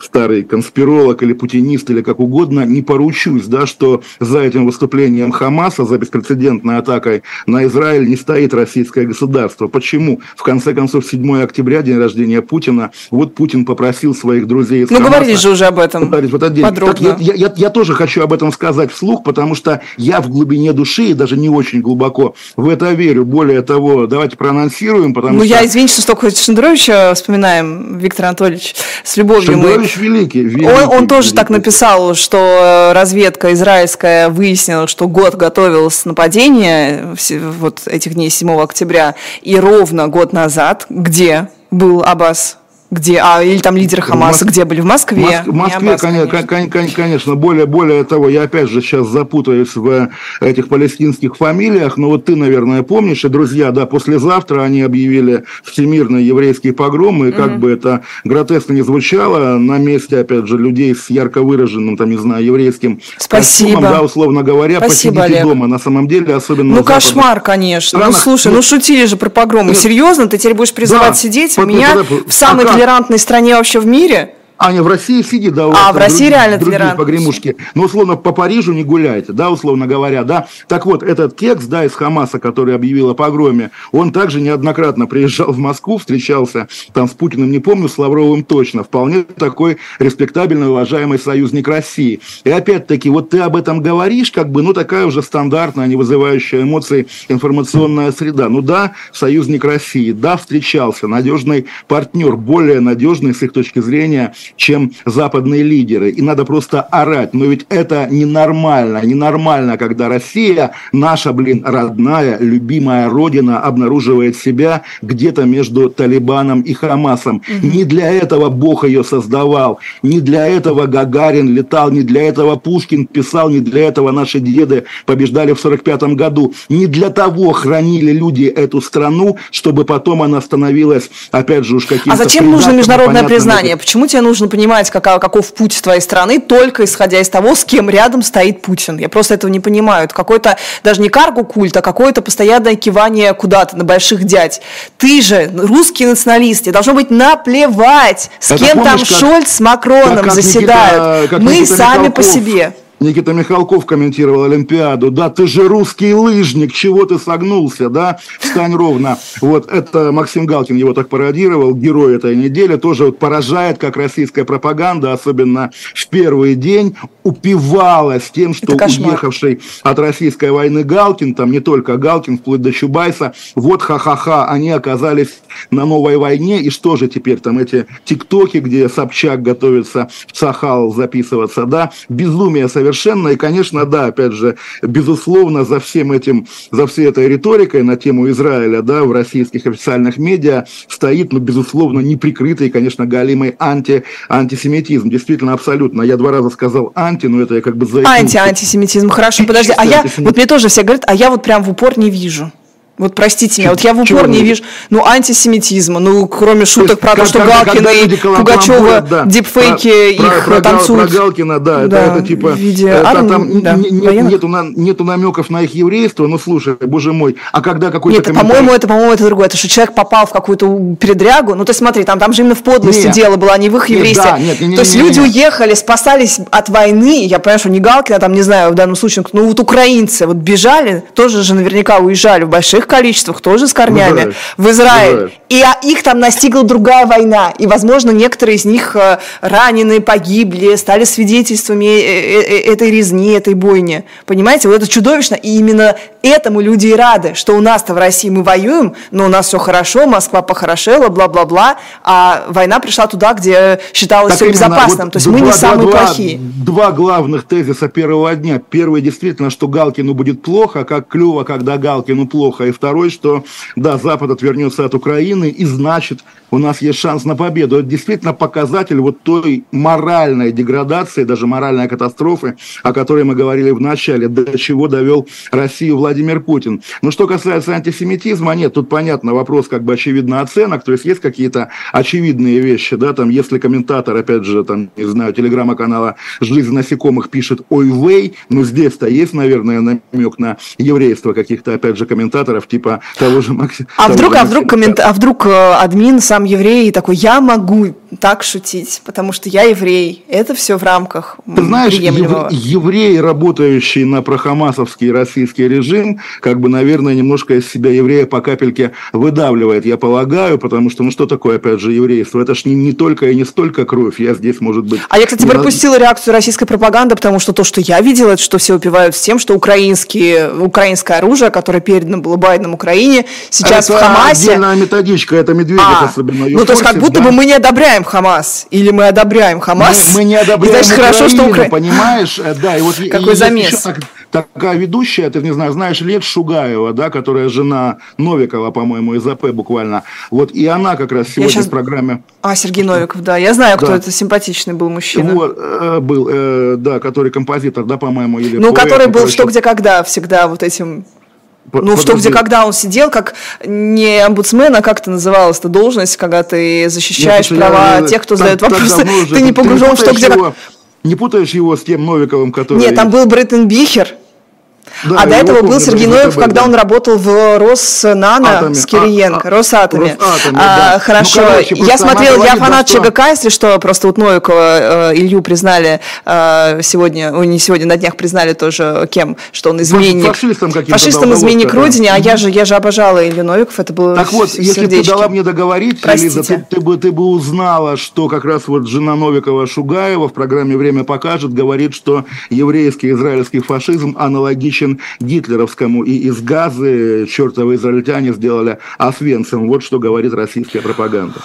старый конспиролог или путинист, или как угодно, не поручусь, да, что за этим выступлением Хамаса, за беспрецедентной атакой на Израиль не стоит российское государство. Почему? В конце концов, 7 октября, день рождения Путина, вот Путин попросил своих друзей из Ну, Хамаса, говорили же уже об этом вот подробно. Так, я, я, я тоже хочу об этом сказать вслух, потому что я в глубине души, и даже не очень глубоко, в это верю. Более того, давайте проанонсируем, потому ну, что... Ну, я, извините, что столько Шендеровича вспоминаем, Виктор Анатольевич, с любовью Шендерович мы... великий, великий. Он, он тоже великий. так написал, что разведка израильская выяснила, что год готовилось нападение вот этих дней 7 октября, и ровно год назад, где был Аббас где? А, или там лидеры Хамаса, где были? В Москве? В Москве, конечно, конечно. конечно. Более, более того, я опять же сейчас запутаюсь в этих палестинских фамилиях, но вот ты, наверное, помнишь, и друзья, да, послезавтра они объявили всемирный еврейский погром, и как mm-hmm. бы это гротескно не звучало, на месте, опять же, людей с ярко выраженным, там, не знаю, еврейским Спасибо. костюмом, да, условно говоря, Спасибо, посидите Олег. дома, на самом деле, особенно Ну, кошмар, конечно. Странах, ну, слушай, ну, шутили же про погромы. Серьезно? Ты теперь будешь призывать да, сидеть? У меня в самой а толерантной стране вообще в мире. Аня, в России сидит, да, у а, в России другие, реально другие погремушки. Но, условно, по Парижу не гуляйте, да, условно говоря, да. Так вот, этот текст, да, из Хамаса, который объявил о погроме, он также неоднократно приезжал в Москву, встречался там с Путиным, не помню, с Лавровым точно. Вполне такой респектабельный, уважаемый союзник России. И опять-таки, вот ты об этом говоришь, как бы, ну, такая уже стандартная, не вызывающая эмоций информационная среда. Ну да, союзник России, да, встречался, надежный партнер, более надежный с их точки зрения, чем западные лидеры. И надо просто орать. Но ведь это ненормально. Ненормально, когда Россия, наша, блин, родная, любимая родина, обнаруживает себя где-то между Талибаном и Хамасом. Не для этого Бог ее создавал. Не для этого Гагарин летал. Не для этого Пушкин писал. Не для этого наши деды побеждали в 45 году. Не для того хранили люди эту страну, чтобы потом она становилась, опять же, уж каким-то... А зачем нужно международное признание? Почему тебе нужно нужно понимать, каков, каков путь твоей страны, только исходя из того, с кем рядом стоит Путин. Я просто этого не понимаю. Это какой-то, даже не каргу-культ, а какое-то постоянное кивание куда-то на больших дядь. Ты же русский националист, тебе должно быть наплевать, с Это кем помнишь, там как, Шольц с Макроном как, как заседают. Никита, Мы Никита сами Михалков. по себе. Никита Михалков комментировал Олимпиаду. Да, ты же русский лыжник, чего ты согнулся, да? Встань ровно. Вот это Максим Галкин его так пародировал, герой этой недели. Тоже вот поражает, как российская пропаганда, особенно в первый день, упивалась тем, что уехавший от российской войны Галкин, там не только Галкин, вплоть до Чубайса, вот ха-ха-ха, они оказались на новой войне. И что же теперь там эти тиктоки, где Собчак готовится в Сахал записываться, да? Безумие совершенно совершенно. И, конечно, да, опять же, безусловно, за всем этим, за всей этой риторикой на тему Израиля, да, в российских официальных медиа стоит, ну, безусловно, неприкрытый, конечно, галимый анти, антисемитизм. Действительно, абсолютно. Я два раза сказал анти, но это я как бы за... Анти-антисемитизм. Хорошо, подожди. А я, вот мне тоже все говорят, а я вот прям в упор не вижу. Вот простите меня, вот я в упор не вижу, ну, антисемитизма, ну, кроме шуток про то, что Галкина и Пугачева, дипфейки их танцуют. Про Галкина, да, это, типа, нету, на, нету намеков на их еврейство, ну, слушай, боже мой, а когда какой-то Нет, по-моему, это, по-моему, это другое, это что человек попал в какую-то передрягу, ну, то есть смотри, там, там же именно в подлости дело было, а не в их еврействе. То есть люди уехали, спасались от войны, я понимаю, что не Галкина, там, не знаю, в данном случае, ну, вот украинцы вот бежали, тоже же наверняка уезжали в больших количествах, тоже с корнями в Израиль. В Израиль. И а, их там настигла другая война. И, возможно, некоторые из них э, ранены, погибли, стали свидетельствами э, э, этой резни, этой бойни. Понимаете, вот это чудовищно. И именно этому люди и рады, что у нас-то в России мы воюем, но у нас все хорошо, Москва похорошела, бла-бла-бла, а война пришла туда, где считалось так все именно, безопасным. Вот То есть два, мы не самые два, плохие. Два главных тезиса первого дня. Первый действительно, что Галкину будет плохо, как клево, когда Галкину плохо. И второй, что да, Запад отвернется от Украины, и значит, у нас есть шанс на победу. Это действительно показатель вот той моральной деградации, даже моральной катастрофы, о которой мы говорили в начале, до чего довел Россию Владимир Путин. Но что касается антисемитизма, нет, тут понятно, вопрос как бы очевидно оценок, то есть есть какие-то очевидные вещи, да, там, если комментатор, опять же, там, не знаю, телеграмма-канала «Жизнь насекомых» пишет «Ой, вей», ну, здесь-то есть, наверное, намек на еврейство каких-то, опять же, комментаторов, типа того же Максима. А вдруг, а вдруг, коммент... а вдруг э, админ сам сам еврей и такой, я могу так шутить, потому что я еврей. Это все в рамках Ты знаешь, ев- еврей, работающий на прохамасовский российский режим, как бы, наверное, немножко из себя еврея по капельке выдавливает, я полагаю, потому что, ну что такое, опять же, еврейство? Это ж не, не только и не столько кровь, я здесь, может быть... А я, кстати, не пропустила реакцию российской пропаганды, потому что то, что я видела, это что все упивают с тем, что украинские, украинское оружие, которое передано было Байденом Украине, сейчас это в Хамасе... отдельная методичка, это Медведев а, особенно ну, то есть как будто да? бы мы не одобряем Хамас, или мы одобряем Хамас. Мы, мы не одобряем и, значит, Украину, хорошо, что Укра... понимаешь? Э, да, и вот Какой и, замес. Так, такая ведущая, ты не знаю, знаешь, Лет Шугаева, да, которая жена Новикова, по-моему, из АП буквально. Вот, и она как раз сегодня сейчас... в программе... А, Сергей Новиков, да, я знаю, кто да. это, симпатичный был мужчина. Вот, э, был, э, да, который композитор, да, по-моему, или... Ну, поэт, который был «Что, где, когда» всегда вот этим ну, Подожди. что где, когда он сидел, как не омбудсмен, а как это называлось, эта должность, когда ты защищаешь Нет, права я, тех, кто так, задает вопросы, ты не погружен в что, где, его, Не путаешь его с тем Новиковым, который... Нет, там был Брэттон Бихер, да, а до этого был Сергей Ноев, когда он работал в Роснано Атоме. с Кириенко, а, Росатоме. Росатоме а, да. Хорошо, ну, короче, я смотрел, я фанат да, ЧГК, если что, просто вот Новикова, э, Илью признали э, сегодня, ой, не сегодня, на днях признали тоже кем, что он изменник. Фашистом Фашистом изменник Родине, а я же, я же обожала Илью Новиков, это было Так вот, если бы ты дала мне договорить, Лиза, ты, ты, бы, ты бы узнала, что как раз вот жена Новикова Шугаева в программе «Время покажет» говорит, что еврейский израильский фашизм аналогичен аналогичен гитлеровскому, и из газы чертовы израильтяне сделали Освенцим. Вот что говорит российская пропаганда.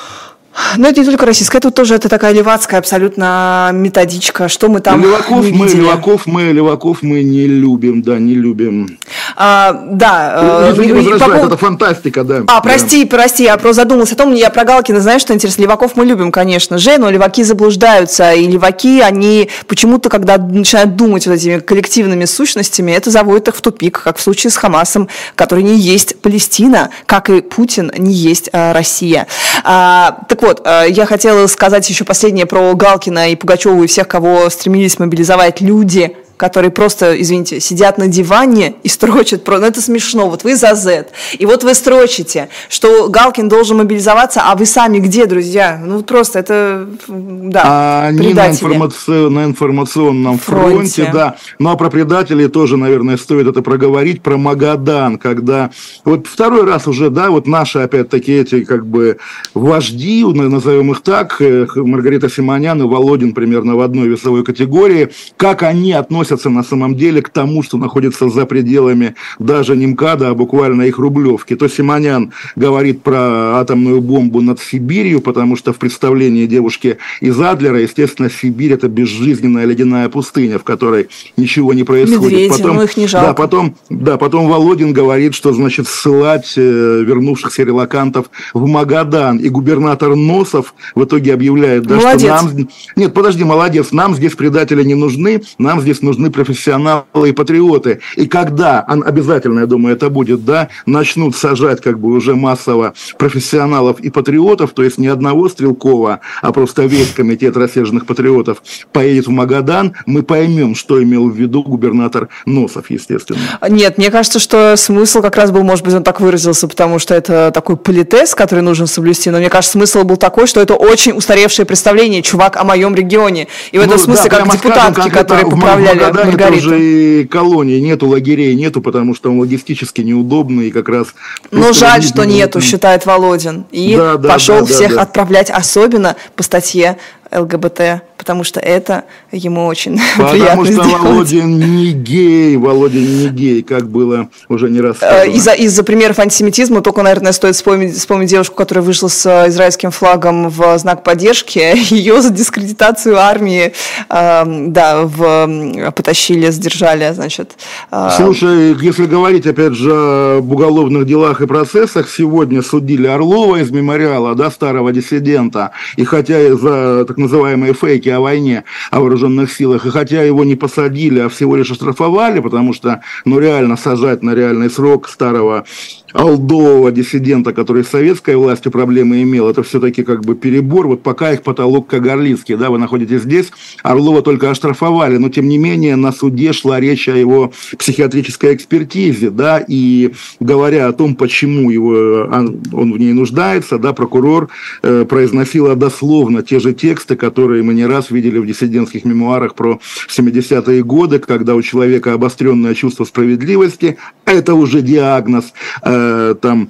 Но это не только российская, это тоже это такая левацкая абсолютно методичка, что мы там леваков не мы, леваков мы, леваков мы не любим, да, не любим. А, да. Извини, э, возражает, по... это фантастика, да. А, прости, да. прости, я просто задумалась о том, я про Галкина, знаешь, что интересно, леваков мы любим, конечно же, но леваки заблуждаются, и леваки, они почему-то, когда начинают думать вот этими коллективными сущностями, это заводит их в тупик, как в случае с Хамасом, который не есть Палестина, как и Путин не есть а, Россия. А, так вот, э, я хотела сказать еще последнее про Галкина и Пугачеву и всех, кого стремились мобилизовать люди, которые просто, извините, сидят на диване и строчат. Ну, это смешно. Вот вы за Z. И вот вы строчите, что Галкин должен мобилизоваться, а вы сами где, друзья? Ну, просто это, да, а Они на, информаци... на информационном фронте. фронте, да. Ну, а про предателей тоже, наверное, стоит это проговорить. Про Магадан, когда... Вот второй раз уже, да, вот наши, опять-таки, эти, как бы, вожди, назовем их так, э, Маргарита Симонян и Володин примерно в одной весовой категории, как они относятся относятся на самом деле к тому, что находится за пределами даже не МКАДа, а буквально их Рублевки. То Симонян говорит про атомную бомбу над Сибирью, потому что в представлении девушки из Адлера, естественно, Сибирь это безжизненная ледяная пустыня, в которой ничего не происходит. Медведи, потом, их не жалко. Да, потом, да, потом Володин говорит, что значит ссылать э, вернувшихся релакантов в Магадан. И губернатор Носов в итоге объявляет, да, молодец. что нам... Нет, подожди, молодец, нам здесь предатели не нужны, нам здесь нужны нужны профессионалы и патриоты. И когда, обязательно, я думаю, это будет, да, начнут сажать как бы уже массово профессионалов и патриотов, то есть не одного Стрелкова, а просто весь комитет рассерженных патриотов поедет в Магадан, мы поймем, что имел в виду губернатор Носов, естественно. Нет, мне кажется, что смысл как раз был, может быть, он так выразился, потому что это такой политез, который нужно соблюсти, но мне кажется, смысл был такой, что это очень устаревшее представление, чувак, о моем регионе. И в этом ну, смысле, да, как депутатки, скажем, которые поправляли Магадане Маргариту. тоже и колонии нету, лагерей нету, потому что он логистически неудобный и как раз... Но жаль, что нету, считает Володин. И да, да, пошел да, всех да. отправлять, особенно по статье ЛГБТ, потому что это ему очень потому приятно Потому что сделать. Володин не гей, Володин не гей, как было уже не раз э, Из-за, из-за примеров антисемитизма только, наверное, стоит вспомнить, вспомнить девушку, которая вышла с э, израильским флагом в знак поддержки. Ее за дискредитацию армии, э, да, в, потащили, сдержали, значит. Э... Слушай, если говорить, опять же, об уголовных делах и процессах, сегодня судили Орлова из мемориала, да, старого диссидента, и хотя за так называемые фейки о войне, о вооруженных силах. И хотя его не посадили, а всего лишь оштрафовали, потому что, ну, реально сажать на реальный срок старого алдового диссидента, который с советской властью проблемы имел, это все-таки как бы перебор. Вот пока их потолок Кагарлицкий, да, вы находитесь здесь, Орлова только оштрафовали, но тем не менее на суде шла речь о его психиатрической экспертизе, да, и говоря о том, почему его, он в ней нуждается, да, прокурор э, произносила дословно те же тексты, которые мы не раз видели в диссидентских мемуарах про 70-е годы, когда у человека обостренное чувство справедливости, это уже диагноз, Э, там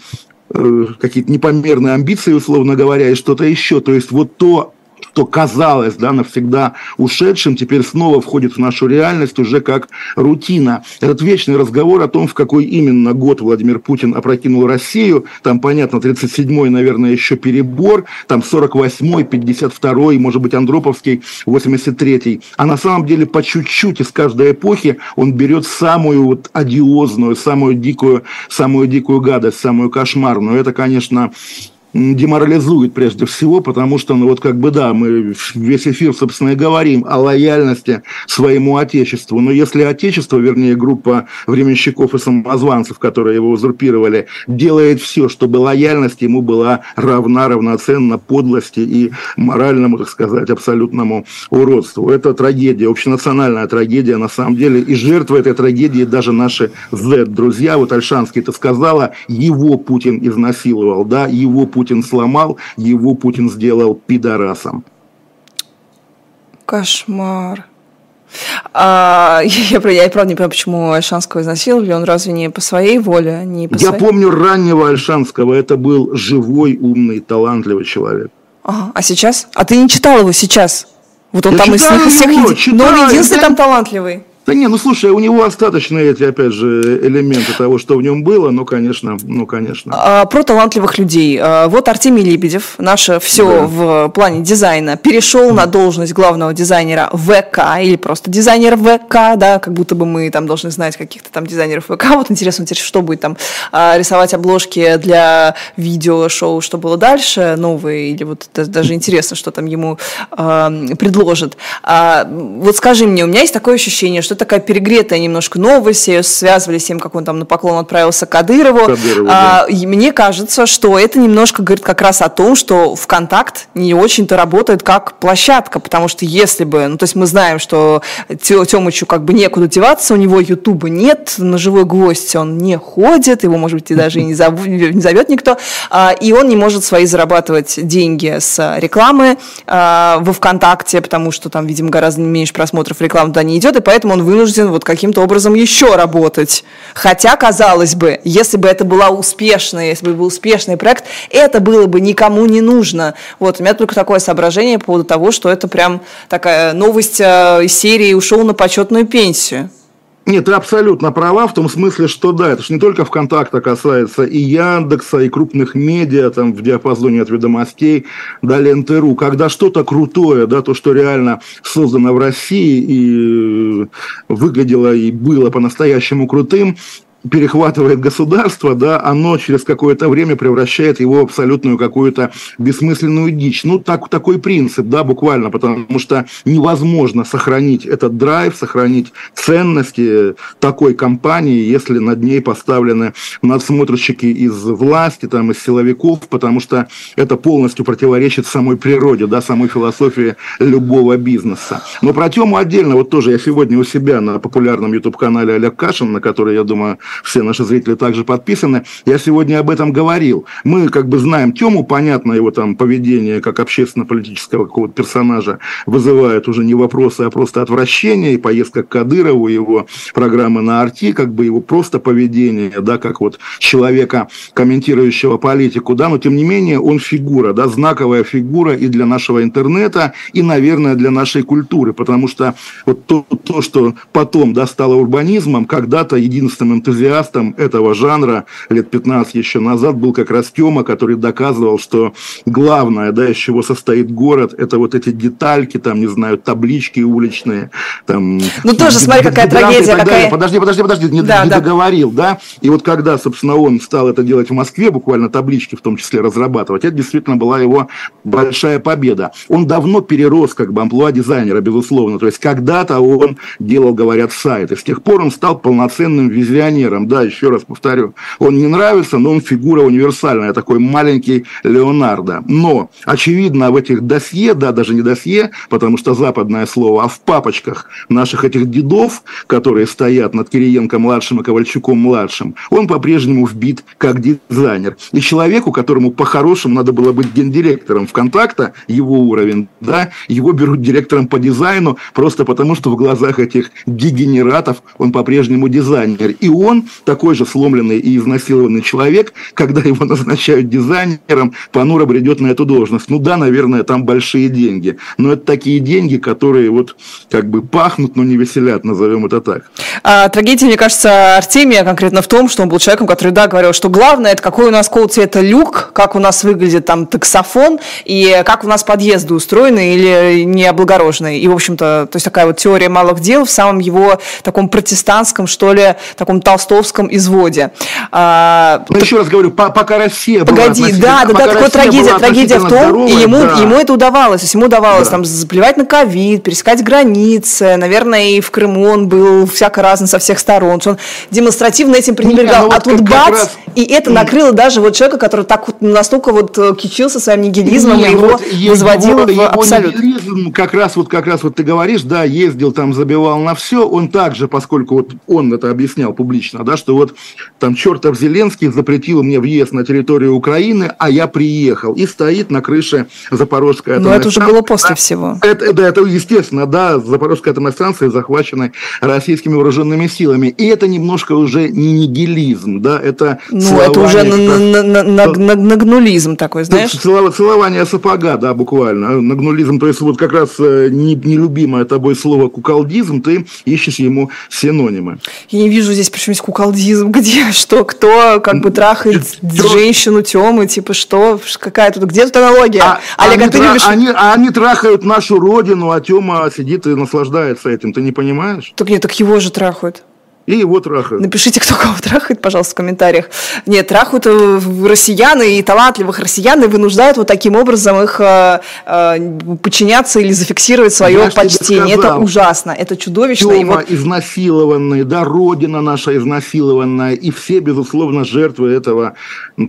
э, какие-то непомерные амбиции, условно говоря, и что-то еще. То есть вот то что казалось да, навсегда ушедшим, теперь снова входит в нашу реальность уже как рутина. Этот вечный разговор о том, в какой именно год Владимир Путин опрокинул Россию, там, понятно, 37-й, наверное, еще перебор, там 48-й, 52-й, может быть, Андроповский, 83-й. А на самом деле по чуть-чуть из каждой эпохи он берет самую вот одиозную, самую дикую, самую дикую гадость, самую кошмарную. Это, конечно, деморализует прежде всего, потому что, ну вот как бы да, мы весь эфир, собственно, и говорим о лояльности своему Отечеству. Но если Отечество, вернее, группа временщиков и самозванцев, которые его узурпировали, делает все, чтобы лояльность ему была равна, равноценна подлости и моральному, так сказать, абсолютному уродству. Это трагедия, общенациональная трагедия на самом деле. И жертвы этой трагедии даже наши Z-друзья. Вот Альшанский это сказала, его Путин изнасиловал, да, его Путин Путин сломал, его Путин сделал пидорасом. Кошмар. А, я, я, я правда не понимаю, почему Альшанского изнасиловали. Он разве не по своей воле? Не по я своей... помню раннего Альшанского. Это был живой, умный, талантливый человек. Ага. А сейчас? А ты не читал его сейчас? Вот он я там из всех, всех Но он единственный я... там талантливый. Да не, ну слушай, у него остаточные эти, опять же, элементы того, что в нем было, ну, конечно, ну, конечно. А, про талантливых людей. А, вот Артемий Лебедев, наше все да. в плане дизайна, перешел на должность главного дизайнера ВК, или просто дизайнер ВК, да, как будто бы мы там должны знать каких-то там дизайнеров ВК. Вот интересно, интересно, что будет там а, рисовать обложки для видео-шоу, что было дальше, новые, или вот даже интересно, что там ему а, предложат. А, вот скажи мне, у меня есть такое ощущение, что что такая перегретая немножко новость, ее связывали с тем, как он там на поклон отправился к Кадырову. Кадырову а, да. и мне кажется, что это немножко говорит как раз о том, что ВКонтакт не очень-то работает как площадка, потому что если бы, ну то есть мы знаем, что Темычу как бы некуда деваться, у него Ютуба нет, на живой гвоздь он не ходит, его, может быть, и даже и не, зов, не зовет никто, а, и он не может свои зарабатывать деньги с рекламы а, во ВКонтакте, потому что там, видимо, гораздо меньше просмотров рекламы туда не идет, и поэтому он вынужден вот каким-то образом еще работать. Хотя, казалось бы, если бы это была успешная, если бы был успешный проект, это было бы никому не нужно. Вот, у меня только такое соображение по поводу того, что это прям такая новость а, из серии «Ушел на почетную пенсию». Нет, ты абсолютно права в том смысле, что да, это же не только ВКонтакта касается и Яндекса, и крупных медиа там в диапазоне от ведомостей до Ленты.ру. Когда что-то крутое, да, то, что реально создано в России и выглядело и было по-настоящему крутым, перехватывает государство, да, оно через какое-то время превращает его в абсолютную какую-то бессмысленную дичь. Ну, так, такой принцип, да, буквально, потому что невозможно сохранить этот драйв, сохранить ценности такой компании, если над ней поставлены надсмотрщики из власти, там, из силовиков, потому что это полностью противоречит самой природе, да, самой философии любого бизнеса. Но про тему отдельно, вот тоже я сегодня у себя на популярном YouTube-канале Олег Кашин, на который, я думаю, все наши зрители также подписаны. Я сегодня об этом говорил. Мы как бы знаем Тему, понятно, его там поведение как общественно-политического какого-то персонажа вызывает уже не вопросы, а просто отвращение, и поездка к Кадырову, его программы на Арти, как бы его просто поведение, да, как вот человека, комментирующего политику, да, но тем не менее он фигура, да, знаковая фигура и для нашего интернета, и, наверное, для нашей культуры, потому что вот то, то что потом, да, стало урбанизмом, когда-то единственным энтузиастом энтузиастом этого жанра лет 15 еще назад был как раз Тёма, который доказывал, что главное, да, из чего состоит город, это вот эти детальки, там, не знаю, таблички уличные, там... Ну, тоже, смотри, какая трагедия, какая... Подожди, подожди, подожди, не, да, не да. договорил, да? И вот когда, собственно, он стал это делать в Москве, буквально таблички в том числе разрабатывать, это действительно была его большая победа. Он давно перерос как бы амплуа дизайнера, безусловно, то есть когда-то он делал, говорят, сайты, с тех пор он стал полноценным визионером инженером, да, еще раз повторю, он не нравится, но он фигура универсальная, такой маленький Леонардо. Но, очевидно, в этих досье, да, даже не досье, потому что западное слово, а в папочках наших этих дедов, которые стоят над Кириенко-младшим и Ковальчуком-младшим, он по-прежнему вбит как дизайнер. И человеку, которому по-хорошему надо было быть гендиректором ВКонтакта, его уровень, да, его берут директором по дизайну, просто потому что в глазах этих дегенератов он по-прежнему дизайнер. И он такой же сломленный и изнасилованный человек, когда его назначают дизайнером, понуро бредет на эту должность. Ну да, наверное, там большие деньги, но это такие деньги, которые вот как бы пахнут, но не веселят, назовем это так. А, трагедия, мне кажется, Артемия конкретно в том, что он был человеком, который, да, говорил, что главное, это какой у нас какого цвета люк, как у нас выглядит там таксофон, и как у нас подъезды устроены или не облагорожены. И, в общем-то, то есть такая вот теория малых дел в самом его таком протестантском, что ли, таком толстом толстовском изводе. А, Но ну, еще раз говорю, пока Россия Погоди, была да, да, да, такая трагедия, трагедия в том, здоровой, и ему, да. ему это удавалось, то есть ему удавалось да. там заплевать на ковид, пересекать границы, наверное, и в Крыму он был всяко разный со всех сторон, он демонстративно этим пренебрегал, ну, а вот тут бац, раз... и это накрыло даже вот человека, который так вот настолько вот э, кичился своим нигилизмом, Нет, и его вот возводило его, в его абсолют. Нигилизм, как раз вот как раз вот ты говоришь, да, ездил там, забивал на все, он также, поскольку вот он это объяснял публично, лично, да, что вот там чертов Зеленский запретил мне въезд на территорию Украины, а я приехал. И стоит на крыше Запорожской атомной Но это уже было после да, всего. Это, да, это естественно, да, Запорожская атомная станция захвачена российскими вооруженными силами. И это немножко уже не нигилизм, да, это Ну, это уже нагнулизм такой, знаешь? Целование сапога, да, буквально. Нагнулизм, то есть вот как раз э, нелюбимое тобой слово куколдизм, ты ищешь ему синонимы. Я не вижу здесь почему куколдизм, где, что, кто, как бы трахает женщину Тёмы, типа что, какая тут, где тут аналогия? А, Олег, они, а ты тра- любишь... Они, а они трахают нашу родину, а Тёма сидит и наслаждается этим, ты не понимаешь? Так нет, так его же трахают. И его трахают. Напишите, кто кого трахает, пожалуйста, в комментариях. Нет, трахают э, россиян и талантливых россиян и вынуждают вот таким образом их э, э, подчиняться или зафиксировать свое Я почтение. Это ужасно, это чудовищно. Тема вот... изнасилованный, да, родина наша изнасилованная, и все, безусловно, жертвы этого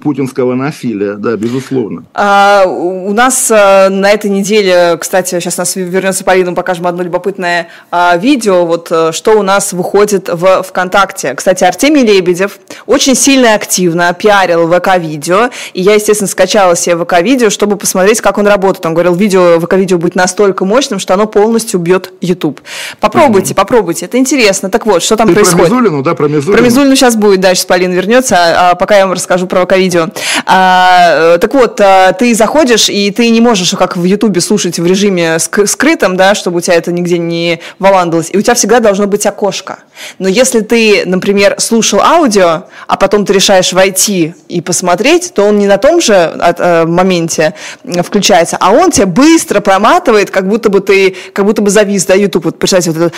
путинского насилия, да, безусловно. А, у нас а, на этой неделе, кстати, сейчас нас вернется Полина, покажем одно любопытное а, видео, вот что у нас выходит в ВКонтакте. Кстати, Артемий Лебедев очень сильно и активно пиарил ВК-видео, и я, естественно, скачала себе ВК-видео, чтобы посмотреть, как он работает. Он говорил, видео, ВК-видео будет настолько мощным, что оно полностью убьет YouTube. Попробуйте, угу. попробуйте, это интересно. Так вот, что там Ты происходит? Про Мизулину, да, про Мизулину? Про Мизулину сейчас будет, да, сейчас Полина вернется, а пока я вам расскажу про ВК-видео. А, так вот, а, ты заходишь, и ты не можешь, как в Ютубе, слушать в режиме скрытом, да, чтобы у тебя это нигде не валандалось, и у тебя всегда должно быть окошко. Но если ты, например, слушал аудио, а потом ты решаешь войти и посмотреть, то он не на том же э, моменте включается, а он тебя быстро проматывает, как будто бы ты, как будто бы завис, да, YouTube, вот, представьте, вот этот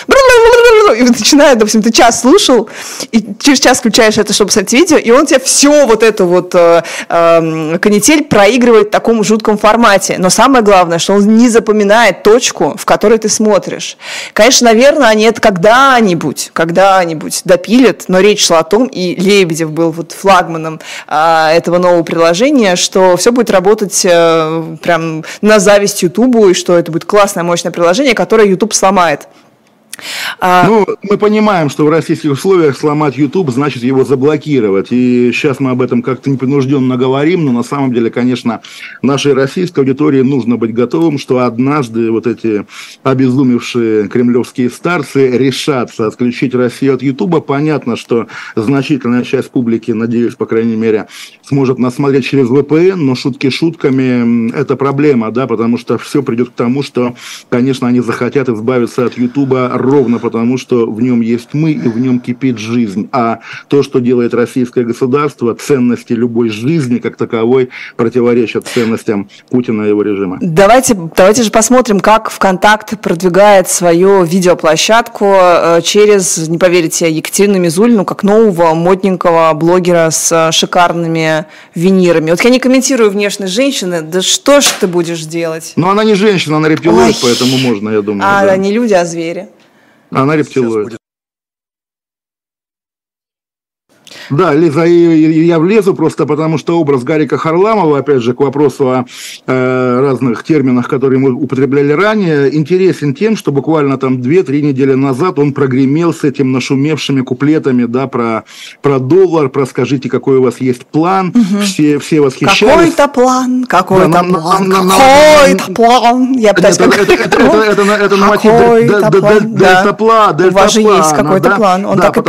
и начинает, допустим, ты час слушал, и через час включаешь это, чтобы смотреть видео, и он тебе все вот это вот э, э, канитель проигрывает в таком жутком формате. Но самое главное, что он не запоминает точку, в которой ты смотришь. Конечно, наверное, они это когда-нибудь, когда-нибудь допилят, но речь шла о том, и Лебедев был вот флагманом э, этого нового приложения, что все будет работать э, прям на зависть Ютубу, и что это будет классное, мощное приложение, которое YouTube сломает. А... Ну, мы понимаем, что в российских условиях сломать YouTube значит его заблокировать. И сейчас мы об этом как-то непринужденно говорим, но на самом деле, конечно, нашей российской аудитории нужно быть готовым, что однажды вот эти обезумевшие кремлевские старцы решатся отключить Россию от YouTube. Понятно, что значительная часть публики, надеюсь, по крайней мере, сможет нас смотреть через VPN, но шутки шутками – это проблема, да, потому что все придет к тому, что, конечно, они захотят избавиться от YouTube ровно потому, что в нем есть мы и в нем кипит жизнь. А то, что делает российское государство, ценности любой жизни как таковой противоречат ценностям Путина и его режима. Давайте, давайте же посмотрим, как ВКонтакт продвигает свою видеоплощадку э, через, не поверите, Екатерину Мизулину, как нового модненького блогера с э, шикарными винирами. Вот я не комментирую внешность женщины, да что ж ты будешь делать? Ну, она не женщина, она рептилоид, поэтому можно, я думаю. А, да. не люди, а звери. Она рептилоид. Да, Лиза, я влезу просто потому, что образ Гарика Харламова, опять же, к вопросу о э, разных терминах, которые мы употребляли ранее, интересен тем, что буквально там 2-3 недели назад он прогремел с этим нашумевшими куплетами, да, про, про доллар, про скажите, какой у вас есть план, угу. все, все восхищались. Какой-то план, какой-то да, план, какой-то план. Я пытаюсь это, это, это, это, это, на мотив дельтаплан, У вас же есть какой-то план, он так и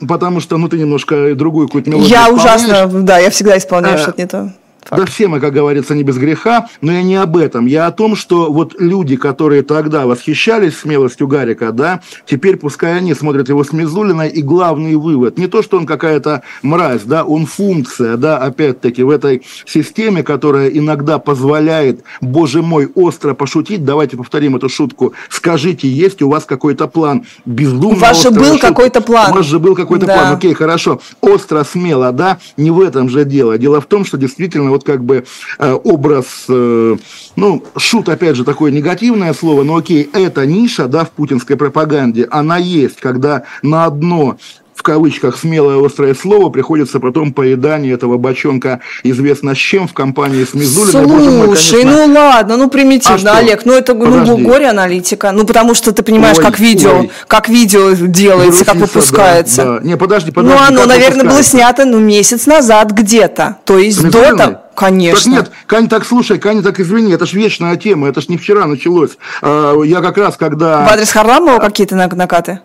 потому что, ну, ты немножко другую какую-то мелодию Я ужасно, да, я всегда исполняю э, что-то не то. Факт. Да все мы, как говорится, не без греха, но я не об этом. Я о том, что вот люди, которые тогда восхищались смелостью Гарика, да, теперь пускай они смотрят его с Мизулиной, и главный вывод, не то, что он какая-то мразь, да, он функция, да, опять-таки, в этой системе, которая иногда позволяет, боже мой, остро пошутить, давайте повторим эту шутку, скажите, есть у вас какой-то план, безумно У вас же был какой-то план. У вас же был какой-то да. план, окей, хорошо, остро, смело, да, не в этом же дело. Дело в том, что действительно вот как бы э, образ, э, ну, шут, опять же, такое негативное слово, но окей, эта ниша, да, в путинской пропаганде, она есть, когда на одно в кавычках смелое острое слово приходится потом поедание этого бочонка известно с чем в компании с Мизулиной. Слушай, мой, ну ладно, ну примитивно, а Олег, ну это ну, горе аналитика, ну потому что ты понимаешь, ой, как видео, ой. как видео делается, как выпускается. Да, да. Не, подожди, подожди. Ну оно, наверное, было снято ну месяц назад где-то, то есть до того. Конечно. Так нет, Кань, так слушай, Кань, так извини, это ж вечная тема, это ж не вчера началось. А, я как раз когда... В адрес Харламова какие-то накаты?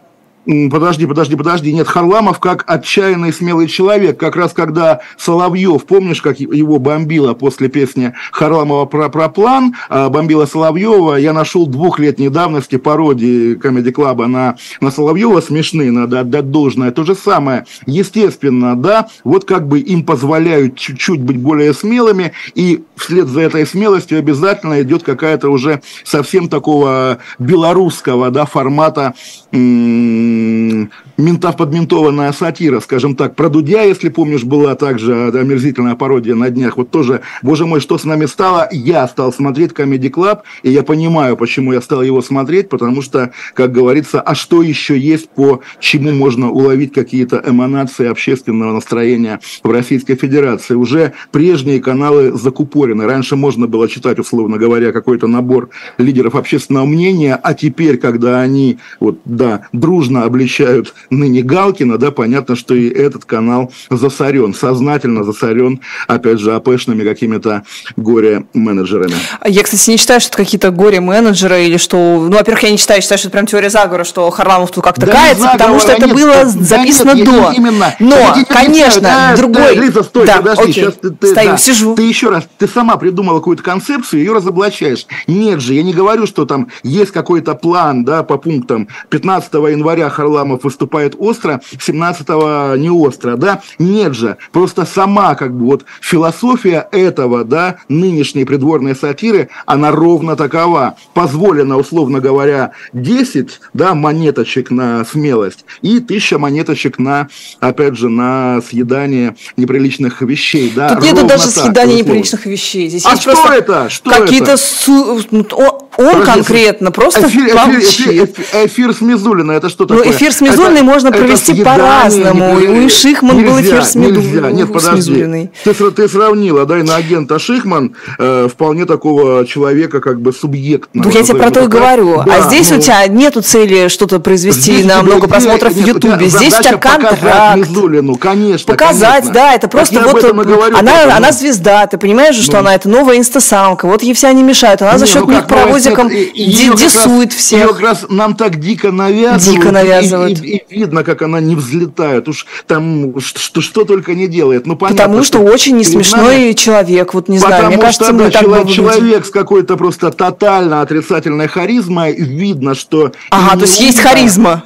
Подожди, подожди, подожди. Нет, Харламов как отчаянный смелый человек. Как раз когда Соловьев, помнишь, как его бомбило после песни Харламова про, про план, а, бомбила Соловьева, я нашел двухлетней давности пародии Комеди Клаба на, на Соловьева смешные, надо отдать должное. То же самое. Естественно, да, вот как бы им позволяют чуть-чуть быть более смелыми, и вслед за этой смелостью обязательно идет какая-то уже совсем такого белорусского, да, формата м- ментов подментованная сатира, скажем так. Про Дудя, если помнишь, была также омерзительная пародия на днях. Вот тоже, боже мой, что с нами стало? Я стал смотреть Comedy Club, и я понимаю, почему я стал его смотреть, потому что, как говорится, а что еще есть, по чему можно уловить какие-то эманации общественного настроения в Российской Федерации? Уже прежние каналы закупорены. Раньше можно было читать, условно говоря, какой-то набор лидеров общественного мнения, а теперь, когда они, вот, да, дружно обличают ныне Галкина, да, понятно, что и этот канал засорен, сознательно засорен, опять же, АПшными какими-то горе-менеджерами. Я, кстати, не считаю, что это какие-то горе-менеджеры или что... Ну, во-первых, я не считаю, считаю, что это прям теория заговора, что Харламов тут как-то да кается, потому что это нет, было записано да до. Именно. Но, конечно, да, другой... Да, Лиза, стой, да, подожди, окей. сейчас ты, ты, Стою, да, сижу. Ты еще раз, ты сама придумала какую-то концепцию, ее разоблачаешь. Нет же, я не говорю, что там есть какой-то план, да, по пунктам. 15 января Харламов выступает остро, 17-го не остро, да? Нет же, просто сама как бы вот философия этого, да, нынешней придворной сатиры, она ровно такова. Позволено, условно говоря, 10, да, монеточек на смелость и 1000 монеточек на, опять же, на съедание неприличных вещей, да? Тут нету даже съедания неприличных вещей. Здесь а что это? Что какие-то су... Он Подожди, конкретно просто эфир, эфир, эфир, эфир, эфир с Мизулиной, это что ну, такое? Ну, эфир с Мизулиной это, можно провести по-разному. У Шихман был эфир с, нельзя. Нет, подожди. Ты, ты сравнила, да, иноагента Шихман э, вполне такого человека, как бы субъектного. Ну, я тебе про то и говорю. А да, а здесь ну, у тебя нету цели что-то произвести здесь на много просмотров в Ютубе. Здесь у тебя контракт. Мизулину, конечно. Показать, конечно. да, это просто вот она, она звезда, ты понимаешь, что ну. она это новая инстасамка, вот ей все они мешают, она за счет них паровозиком Десует всех. Ее как раз нам так дико навязывают. Дико навязывают. И, и, и видно, как она не взлетает. Уж там что, что только не делает. Ну, понятно, Потому что, что очень не смешной надо... человек. Вот не знаю, мне кажется, что, да, человек, человек с какой-то просто тотально отрицательной харизмой. Видно, что... Ага, то есть есть харизма.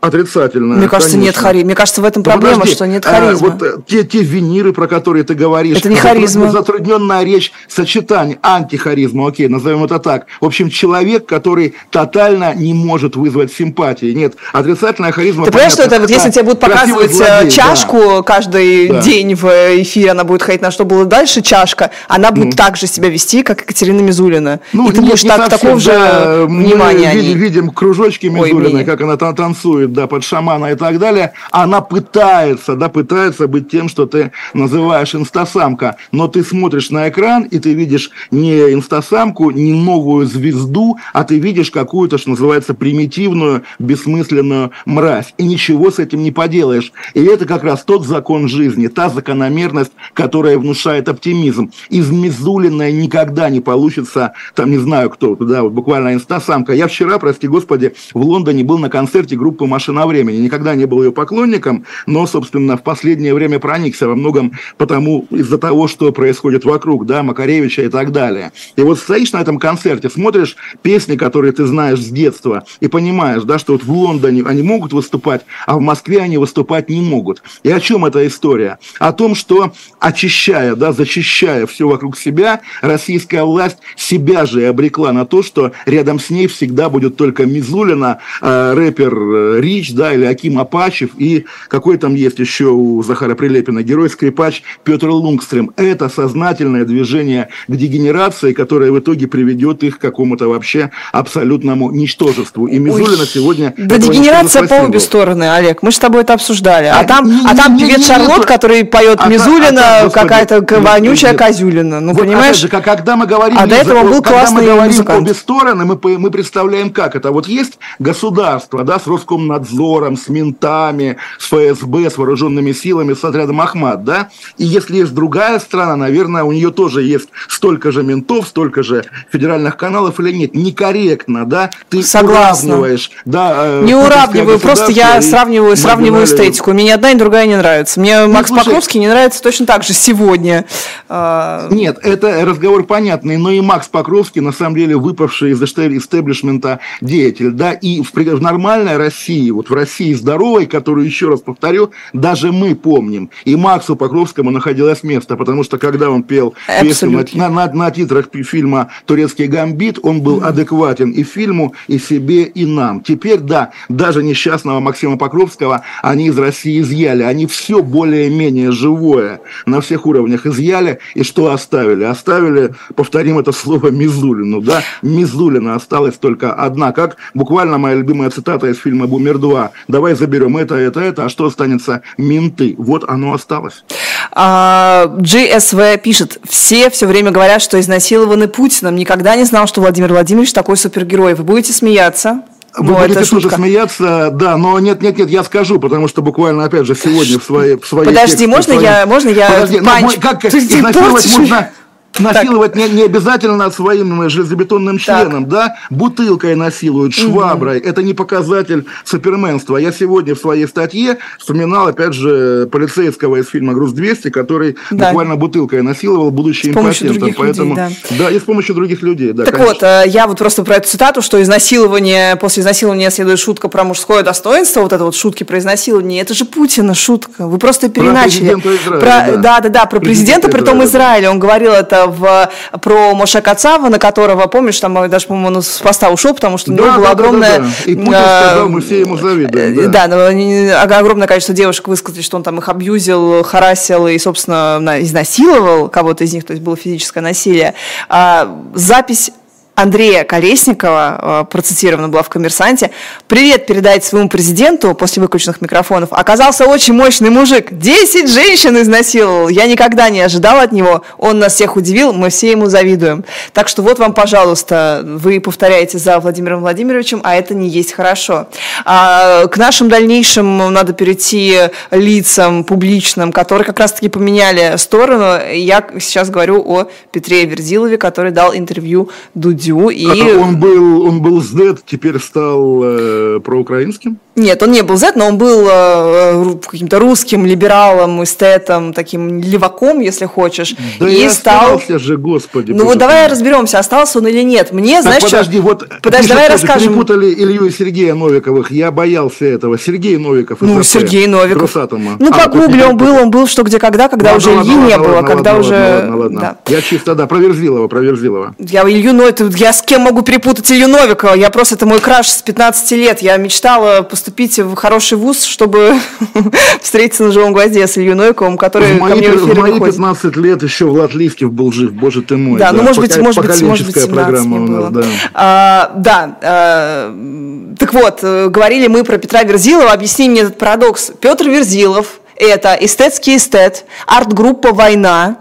Отрицательно. Мне кажется, конечно. нет харизмы. Мне кажется, в этом проблема, подожди, что нет а, харизмы. А, вот э, те, те виниры, про которые ты говоришь. Это не харизма. Затрудненная речь, сочетание, антихаризма, окей, назовем это так. В общем, человек, который тотально не может вызвать симпатии. Нет, отрицательная харизма. Ты понимаешь, что это вот если тебе будут показывать э, злодей, чашку да. каждый да. день в эфире, она будет ходить на что было дальше, чашка, она будет mm. так же себя вести, как Екатерина Мизулина. Ну, и ты нет, будешь так, совсем, такого да, же внимания. Мы видим, видим кружочки Мизулиной, как она танцует да, под шамана и так далее, она пытается, да, пытается быть тем, что ты называешь инстасамка, но ты смотришь на экран, и ты видишь не инстасамку, не новую звезду, а ты видишь какую-то, что называется, примитивную, бессмысленную мразь. И ничего с этим не поделаешь. И это как раз тот закон жизни, та закономерность, которая внушает оптимизм. Из Мизулиной никогда не получится, там, не знаю кто, да, вот буквально инстасамка. Я вчера, прости господи, в Лондоне был на концерте группы «Машина времени». Никогда не был ее поклонником, но, собственно, в последнее время проникся во многом потому, из-за того, что происходит вокруг, да, Макаревича и так далее. И вот стоишь на этом концерте, смотришь песни, которые ты знаешь с детства, и понимаешь, да, что вот в Лондоне они могут выступать, а в Москве они выступать не могут. И о чем эта история? О том, что очищая, да, защищая все вокруг себя, российская власть себя же обрекла на то, что рядом с ней всегда будет только Мизулина, э, рэпер э, Рич, да, или Аким Апачев, и какой там есть еще у Захара Прилепина герой-скрипач Петр Лунгстрем. Это сознательное движение к дегенерации, которое в итоге приведет их к какому-то вообще абсолютному ничтожеству. И Мизулина Ой, сегодня... Да дегенерация по обе стороны, Олег, мы же с тобой это обсуждали. А, а там, не, а там не, певец не, Шарлот, который поет а, Мизулина, а, какая-то вонючая Козюлина. Ну, вот, понимаешь? Же, когда мы говорим... А до этого был классный мы говорим музыкант. обе стороны, мы, мы представляем как это. Вот есть государство, да, с Роскомнадзором, надзором, с ментами, с ФСБ, с вооруженными силами, с отрядом Ахмат, да? И если есть другая страна, наверное, у нее тоже есть столько же ментов, столько же федеральных каналов или нет? Некорректно, да? Ты Согласна. уравниваешь, да? Э, не уравниваю, просто я сравниваю, сравниваю эстетику. Мне одна, ни другая не нравится. Мне ну, Макс слушай, Покровский не нравится точно так же сегодня. А, нет, это разговор понятный, но и Макс Покровский, на самом деле, выпавший из истеблишмента деятель, да, и в нормальной России России, вот в России здоровой, которую, еще раз повторю, даже мы помним. И Максу Покровскому находилось место, потому что когда он пел песню на, на, на титрах фильма «Турецкий гамбит», он был адекватен и фильму, и себе, и нам. Теперь, да, даже несчастного Максима Покровского они из России изъяли. Они все более-менее живое на всех уровнях изъяли. И что оставили? Оставили, повторим это слово, Мизулину. Да? Мизулина осталась только одна. Как буквально моя любимая цитата из фильма «Бумер 2». Давай заберем это, это, это, а что останется? Менты. Вот оно осталось. А, GSV пишет, все все время говорят, что изнасилованы Путиным. Никогда не знал, что Владимир Владимирович такой супергерой. Вы будете смеяться? Вы но будете тоже смеяться, да, но нет, нет, нет, я скажу, потому что буквально, опять же, сегодня в своей... В своей Подожди, тексте, можно своей... я, можно я... Подожди, ну, как изнасиловать можно... Насиловать не, не обязательно своим железобетонным членом, так. да? Бутылкой насилуют, шваброй. Угу. Это не показатель суперменства. Я сегодня в своей статье вспоминал, опять же, полицейского из фильма «Груз-200», который да. буквально бутылкой насиловал, будучи с импотентом. Поэтому, людей, да. да, и с помощью других людей, да, Так конечно. вот, э, я вот просто про эту цитату, что изнасилование, после изнасилования следует шутка про мужское достоинство, вот это вот шутки про изнасилование, это же Путина шутка. Вы просто переначали. Про президента Израиля, про, да. да, да, да, про президента, президента при том Израиля. Он говорил это в, про Моше Кацава, на которого, помнишь, там даже, по-моему, он с поста ушел, потому что у него да, была да, огромная... Да, да. И Путин сказал, мы все ему завидуем. Э, да, да огромное количество девушек высказали, что он там их абьюзил, харасил и, собственно, изнасиловал кого-то из них, то есть было физическое насилие. А, запись Андрея Колесникова, э, процитирована была в «Коммерсанте», «Привет передайте своему президенту после выключенных микрофонов. Оказался очень мощный мужик. Десять женщин изнасиловал. Я никогда не ожидал от него. Он нас всех удивил. Мы все ему завидуем. Так что вот вам, пожалуйста, вы повторяете за Владимиром Владимировичем, а это не есть хорошо. А к нашим дальнейшим надо перейти лицам публичным, которые как раз-таки поменяли сторону. Я сейчас говорю о Петре Верзилове, который дал интервью Дудю Дю. И... А он был, он был Z, теперь стал э, проукраинским? Нет, он не был Z, но он был э, каким-то русским либералом, эстетом, таким леваком, если хочешь. Да и стал... же, господи. Ну вот давай разберемся, остался он или нет. Мне, так знаешь подожди, что... вот подожди, давай расскажем. Перепутали Илью и Сергея Новиковых. Я боялся этого. Сергей Новиков. Ну, Сергей Новиков. Росатома. Ну, а, погугли, он был, он был что где когда, когда ладно, уже ладно, Ильи ладно, не было, ладно, когда ладно, уже... Ладно, ладно. Да. Я чисто, да, про Верзилова, про Верзилова. Я Илью Новикова, я с кем могу перепутать Илью Новикова? Я просто, это мой краш с 15 лет. Я мечтала поступить в хороший вуз, чтобы встретиться на живом гвозде с Илью Новиковым, который в мои, ко мне в эфир В мои выходит. 15 лет еще Влад Лискев был жив, боже ты мой. Да, да ну может быть, может быть, может быть, 17 программа было. Нас, да, а, да а, так вот, э, говорили мы про Петра Верзилова, объясни мне этот парадокс. Петр Верзилов – это эстетский эстет, арт-группа «Война»,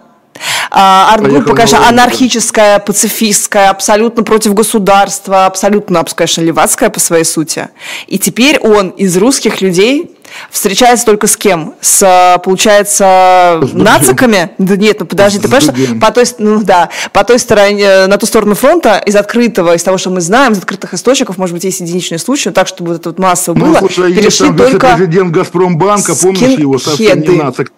арт-группа, конечно, анархическая, пацифистская, абсолютно против государства, абсолютно, конечно, левацкая по своей сути. И теперь он из русских людей встречается только с кем? С, получается, с нациками? Да нет, ну подожди, с ты понимаешь, по той, ну, да, по той стороне, на ту сторону фронта, из открытого, из того, что мы знаем, из открытых источников, может быть, есть единичные случаи, но так, чтобы вот это вот массово ну, было, слушай, перешли есть там только... президент Газпромбанка, помнишь его, совсем не нацик.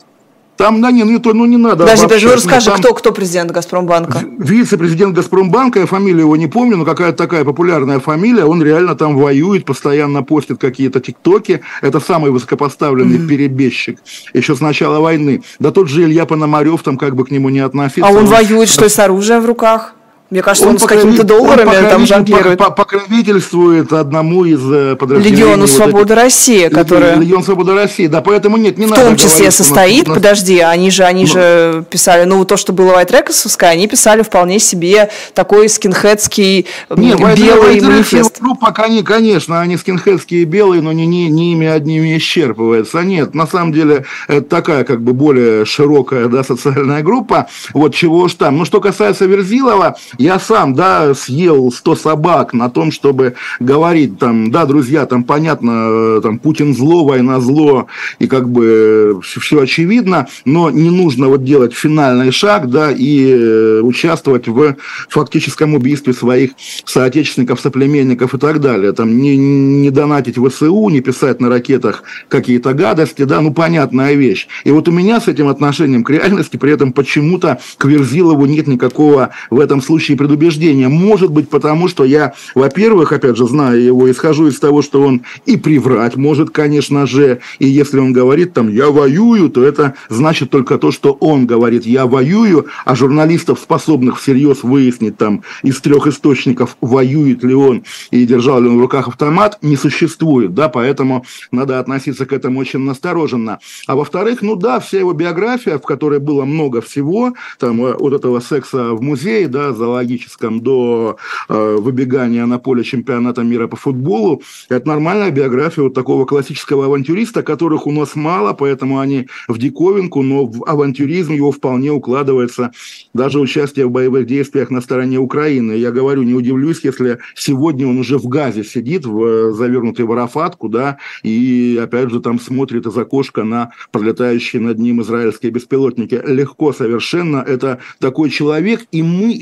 Там, да, не, ну, то, ну не надо. Подожди, даже ну, расскажи, там... кто, кто президент Газпромбанка? Вице-президент Газпромбанка, я фамилию его не помню, но какая-то такая популярная фамилия, он реально там воюет, постоянно постит какие-то тиктоки. Это самый высокопоставленный mm-hmm. перебежчик еще с начала войны. Да тот же Илья Пономарев там как бы к нему не относиться. А он, он воюет, что, с оружием в руках? Мне кажется, он, он с какими-то долларами он там жонглирует. Покровительствует одному из э, подразделений. Легиону вот Свободы России, которая... Легион Свободы России, да, поэтому нет, не в надо В том числе состоит, нас... подожди, они же, они ну... же писали, ну, то, что было White Recordsовское, они писали вполне себе такой скинхедский не, белый манифест. Ну, пока не, конечно, они скинхедские белые, но не, не, не ими одними исчерпывается. Нет, на самом деле, это такая, как бы, более широкая, да, социальная группа. Вот чего уж там. Ну, что касается Верзилова, я сам, да, съел 100 собак на том, чтобы говорить, там, да, друзья, там, понятно, э, там, Путин зло, война зло, и как бы все, все очевидно, но не нужно вот делать финальный шаг, да, и э, участвовать в фактическом убийстве своих соотечественников, соплеменников и так далее. Там, не, не донатить ВСУ, не писать на ракетах какие-то гадости, да, ну, понятная вещь. И вот у меня с этим отношением к реальности при этом почему-то к Верзилову нет никакого в этом случае противоречия и предубеждения. Может быть, потому что я, во-первых, опять же, знаю его, исхожу из того, что он и приврать может, конечно же, и если он говорит там «я воюю», то это значит только то, что он говорит «я воюю», а журналистов, способных всерьез выяснить там из трех источников, воюет ли он и держал ли он в руках автомат, не существует, да, поэтому надо относиться к этому очень настороженно. А во-вторых, ну да, вся его биография, в которой было много всего, там э, от этого секса в музее, да, зоологическом, до э, выбегания на поле чемпионата мира по футболу, это нормальная биография вот такого классического авантюриста, которых у нас мало, поэтому они в диковинку, но в авантюризм его вполне укладывается даже участие в боевых действиях на стороне Украины. Я говорю, не удивлюсь, если сегодня он уже в Газе сидит, в, завернутый в арафатку, да, и опять же там смотрит из окошка на пролетающие над ним израильские беспилотники. Легко совершенно. Это такой человек, и мы,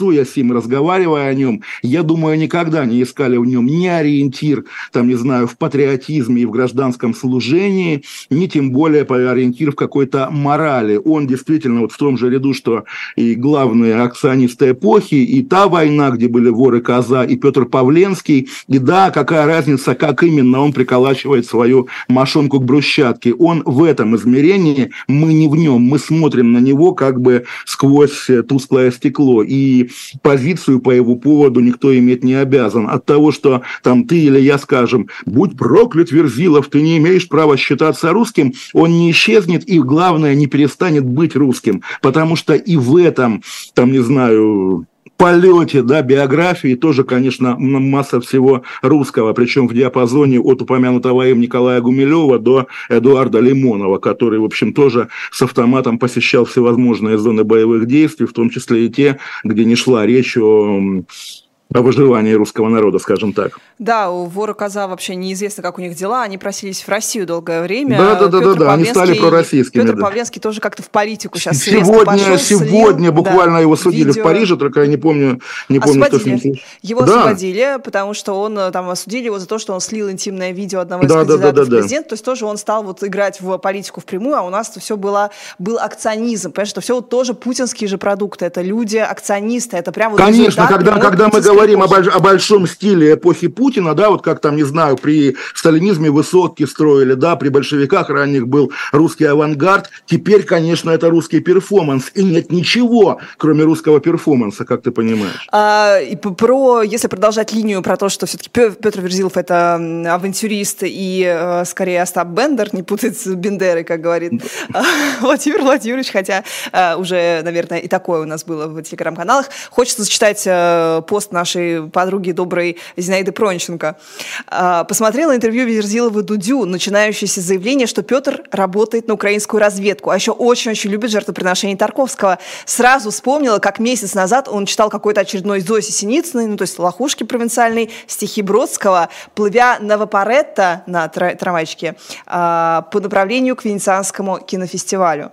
интересуясь им, разговаривая о нем, я думаю, никогда не искали в нем ни ориентир, там, не знаю, в патриотизме и в гражданском служении, ни тем более ориентир в какой-то морали. Он действительно вот в том же ряду, что и главные акционисты эпохи, и та война, где были воры Коза, и Петр Павленский, и да, какая разница, как именно он приколачивает свою мошонку к брусчатке. Он в этом измерении, мы не в нем, мы смотрим на него как бы сквозь тусклое стекло, и позицию по его поводу никто иметь не обязан. От того, что там ты или я скажем, будь проклят, Верзилов, ты не имеешь права считаться русским, он не исчезнет и, главное, не перестанет быть русским, потому что и в этом, там, не знаю, полете, да, биографии тоже, конечно, масса всего русского, причем в диапазоне от упомянутого им Николая Гумилева до Эдуарда Лимонова, который, в общем, тоже с автоматом посещал всевозможные зоны боевых действий, в том числе и те, где не шла речь о о выживании русского народа, скажем так. Да, у вора Коза вообще неизвестно, как у них дела. Они просились в Россию долгое время. Да, да, да, да, да. они стали пророссийскими. Петр да. Павленский тоже как-то в политику сейчас Сегодня, пошел, сегодня слил, буквально да, его судили видео. в Париже, только я не помню, не помню, освободили. что с ним Его да. освободили, потому что он э, там осудили его за то, что он слил интимное видео одного из да, кандидатов да, да, да, в президент. Да. То есть тоже он стал вот играть в политику впрямую, а у нас все было был акционизм. Понимаешь, что все вот тоже путинские же продукты. Это люди, акционисты, это прям вот Конечно, когда, когда мы говорим об, о большом стиле эпохи Путина, да, вот как там, не знаю, при сталинизме высотки строили, да, при большевиках ранних был русский авангард, теперь, конечно, это русский перформанс, и нет ничего, кроме русского перформанса, как ты понимаешь. А, и про, если продолжать линию про то, что все-таки Петр Верзилов это авантюрист и э, скорее Остап Бендер, не путать с Бендерой, как говорит Владимир Владимирович, хотя э, уже, наверное, и такое у нас было в телеграм-каналах. Хочется зачитать э, пост нашей подруги доброй Зинаиды Пронченко. А, посмотрела интервью Верзилова Дудю, начинающееся заявление, что Петр работает на украинскую разведку, а еще очень-очень любит жертвоприношение Тарковского. Сразу вспомнила, как месяц назад он читал какой-то очередной Зоси Синицыной, ну то есть лохушки провинциальной, стихи Бродского, плывя на Вапоретто на трамвайчике а, по направлению к Венецианскому кинофестивалю.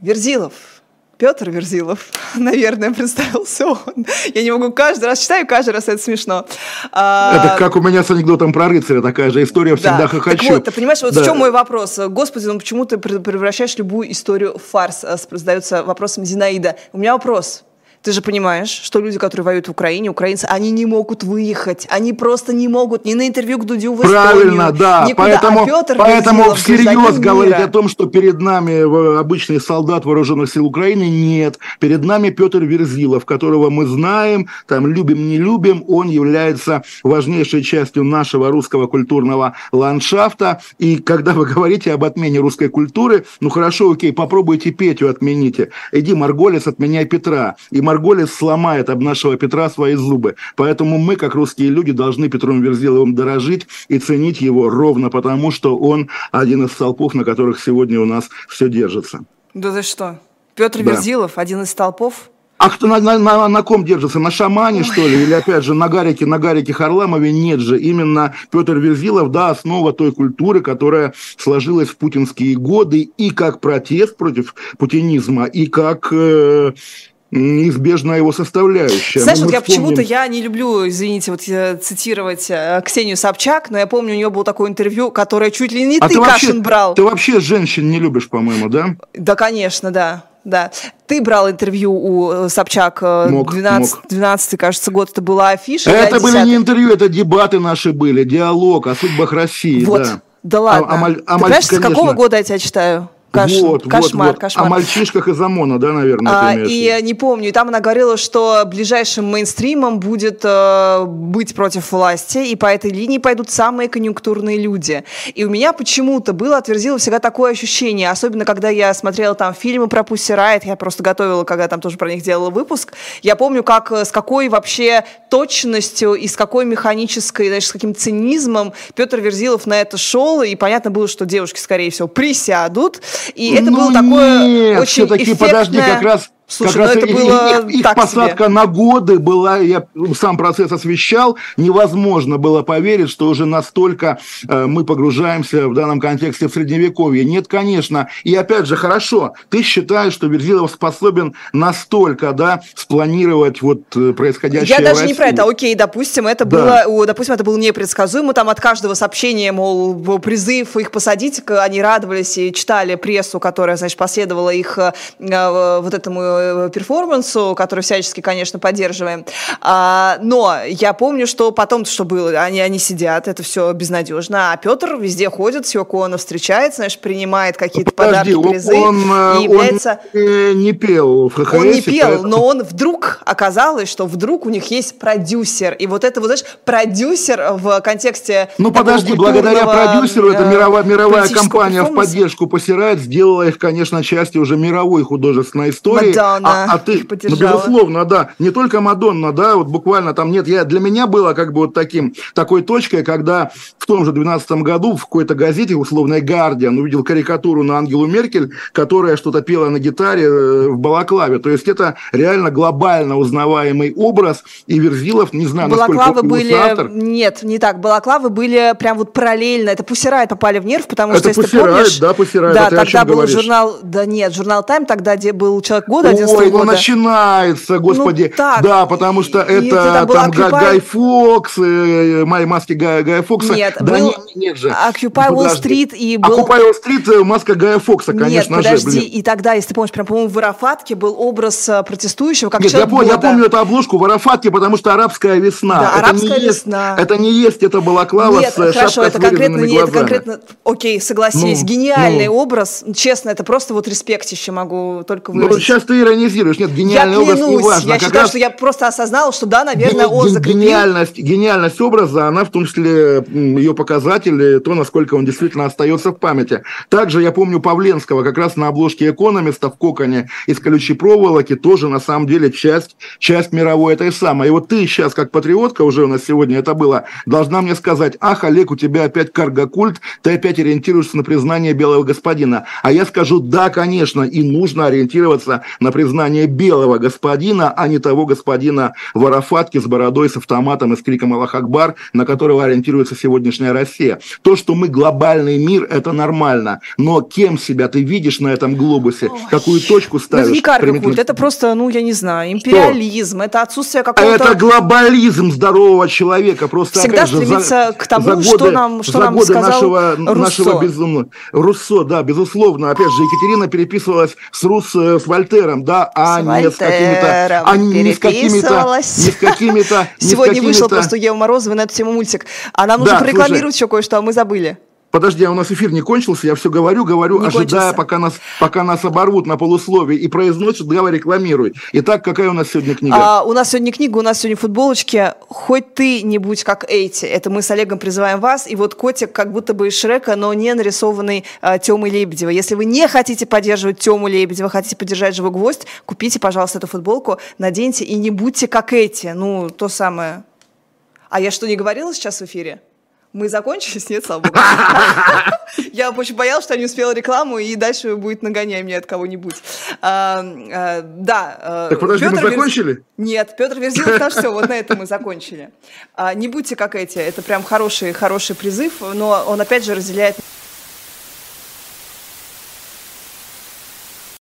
Верзилов, Петр Верзилов, наверное, представился он. Я не могу каждый раз читаю, каждый раз это смешно. А... Это как у меня с анекдотом про рыцаря, такая же история, всегда да. хохочу. Так вот, ты понимаешь, вот да. в чем мой вопрос? Господи, ну почему ты превращаешь любую историю в фарс? Задается вопросом Зинаида. У меня вопрос. Ты же понимаешь, что люди, которые воюют в Украине, украинцы, они не могут выехать. Они просто не могут ни на интервью к Дудю в Правильно, Эстонию, да. Никуда. Поэтому, а Петр поэтому всерьез говорить мира. о том, что перед нами обычный солдат вооруженных сил Украины, нет. Перед нами Петр Верзилов, которого мы знаем, там любим, не любим. Он является важнейшей частью нашего русского культурного ландшафта. И когда вы говорите об отмене русской культуры, ну хорошо, окей, попробуйте Петю отмените. Иди, Марголес, отменяй Петра. И Марголис сломает об нашего Петра свои зубы. Поэтому мы, как русские люди, должны Петром Верзиловым дорожить и ценить его ровно потому, что он один из столпов, на которых сегодня у нас все держится. Да ты что? Петр да. Верзилов, один из столпов? А кто на, на, на, на ком держится? На шамане, Ой. что ли? Или опять же на Гарике, на Гарике Харламове? Нет же. Именно Петр Верзилов, да, основа той культуры, которая сложилась в путинские годы и как протест против путинизма, и как э, неизбежная его составляющая. Знаешь, ну, вот я вспомним... почему-то я не люблю, извините, вот э, цитировать э, Ксению Собчак, но я помню, у нее было такое интервью, которое чуть ли не а ты, ты Кашин брал. Ты вообще женщин не любишь, по-моему, да? Да, конечно, да. да. Ты брал интервью у э, Собчак мог, 12, мог. 12 кажется, год, это была афиша. Это были не интервью, это дебаты наши были, диалог о судьбах России. Вот, да, да ладно. А, а, а, Ты а, понимаешь, с какого года я тебя читаю? Каш... Вот, кошмар, вот, вот. кошмар. О мальчишках из ОМОНа, да, наверное, а, И не помню, и там она говорила, что ближайшим мейнстримом будет э, быть против власти, и по этой линии пойдут самые конъюнктурные люди. И у меня почему-то было отверзило всегда такое ощущение, особенно когда я смотрела там фильмы про Пусси Райт, я просто готовила, когда там тоже про них делала выпуск, я помню, как э, с какой вообще точностью и с какой механической, знаешь, с каким цинизмом Петр Верзилов на это шел, и понятно было, что девушки, скорее всего, присядут, и это ну, было такое нет, очень все-таки, эффектное... подожди, как раз Слушай, как ну раз это было их, их так посадка себе. на годы была, я сам процесс освещал, невозможно было поверить, что уже настолько э, мы погружаемся в данном контексте в средневековье. Нет, конечно. И опять же, хорошо, ты считаешь, что Верзилов способен настолько, да, спланировать вот э, происходящее Я даже не про это, окей, допустим, это да. было, допустим, это было непредсказуемо, там от каждого сообщения, мол, призыв их посадить, они радовались и читали прессу, которая, значит, последовала их э, вот этому Э, перформансу, который всячески, конечно, поддерживаем. А, но я помню, что потом что было, они, они сидят, это все безнадежно, а Петр везде ходит, с Йоконо встречается, знаешь, принимает какие-то подарки, призы. Он, э, и является... он не пел в ХХС. Он не пел, поэтому... но он вдруг, оказалось, что вдруг у них есть продюсер. И вот это вот, знаешь, продюсер в контексте Ну подожди, благодаря продюсеру, это мировая, мировая компания в поддержку посирает, сделала их, конечно, частью уже мировой художественной истории. Да, Мадонна а, а ты, ну, безусловно, да, не только Мадонна, да, вот буквально там нет, я, для меня было как бы вот таким, такой точкой, когда в том же 12 году в какой-то газете, условной «Гардиан», увидел карикатуру на Ангелу Меркель, которая что-то пела на гитаре э, в балаклаве, то есть это реально глобально узнаваемый образ, и Верзилов, не знаю, балаклавы насколько были, автор. Нет, не так, балаклавы были прям вот параллельно, это Пусирайт попали в нерв, потому это что, если ты помнишь... да, Пусирайт, да, тогда был говоришь? журнал, да нет, журнал «Тайм», тогда где был «Человек года», Ой, ну начинается, господи. Ну, так. Да, потому что и, это и там Occupy... Гай Фокс, э, мои маски Гая, Гая Фокса. Нет, да был... нет, нет же. Occupy Wall Street и был... Occupy Wall Street, э, маска Гая Фокса, конечно нет, подожди, же. Блин. и тогда, если ты помнишь, прям, по-моему, в Арафатке был образ э, протестующего, как нет, я, помню, я помню эту обложку в Арафатке, потому что арабская весна. Да, это арабская не весна. Есть, это не есть, это балаклава нет, с хорошо, это конкретно, не, это конкретно, окей, согласись, ну, гениальный ну. образ, честно, это просто вот респектище могу только выразить. Ну, сейчас ты иронизируешь, нет, гениальный я образ не важно. Я как считаю, раз... что я просто осознала, что да, наверное, он закрепил. Гениальность, гениальность образа, она в том числе ее показатели, то, насколько он действительно остается в памяти. Также я помню Павленского, как раз на обложке «Экономиста» в коконе из колючей проволоки, тоже на самом деле часть, часть мировой этой самой. И вот ты сейчас, как патриотка, уже у нас сегодня это было, должна мне сказать, ах, Олег, у тебя опять каргокульт, ты опять ориентируешься на признание белого господина. А я скажу, да, конечно, и нужно ориентироваться на признание белого господина, а не того господина в Арафатке с бородой, с автоматом и с криком «Аллах Акбар», на которого ориентируется сегодняшняя Россия. То, что мы глобальный мир, это нормально. Но кем себя ты видишь на этом глобусе? Ой. Какую точку ставишь? Это не карго это просто, ну, я не знаю, империализм, что? это отсутствие какого-то... Это глобализм здорового человека. Просто, Всегда же, стремится за, к тому, за годы, что нам, что за нам годы сказал нашего, Руссо. нашего безумного... Руссо, да, безусловно. Опять же, Екатерина переписывалась с Рус, с Вольтером, да, а не с какими-то а не с какими-то... Не с какими-то... Сегодня вышел просто у Евы Морозовой на эту тему мультик. А нам нужно прорекламировать еще кое-что, а мы забыли. Подожди, а у нас эфир не кончился, я все говорю, говорю, не ожидая, пока нас, пока нас оборвут на полусловие и произносят, давай рекламируй. Итак, какая у нас сегодня книга? А, у нас сегодня книга, у нас сегодня футболочки. Хоть ты не будь как эти. Это мы с Олегом призываем вас. И вот котик как будто бы из Шрека, но не нарисованный а, Тёмой Лебедева. Если вы не хотите поддерживать Тему Лебедева, хотите поддержать Живой Гвоздь, купите, пожалуйста, эту футболку, наденьте и не будьте как эти. Ну, то самое. А я что, не говорила сейчас в эфире? Мы закончились? Нет, слава богу. Я очень боялась, что я не успела рекламу, и дальше будет нагоняй мне от кого-нибудь. А, а, да. А, так подожди, Петр мы закончили? Нет, Петр Верзилов, на все, вот на этом мы закончили. А, не будьте как эти, это прям хороший, хороший призыв, но он опять же разделяет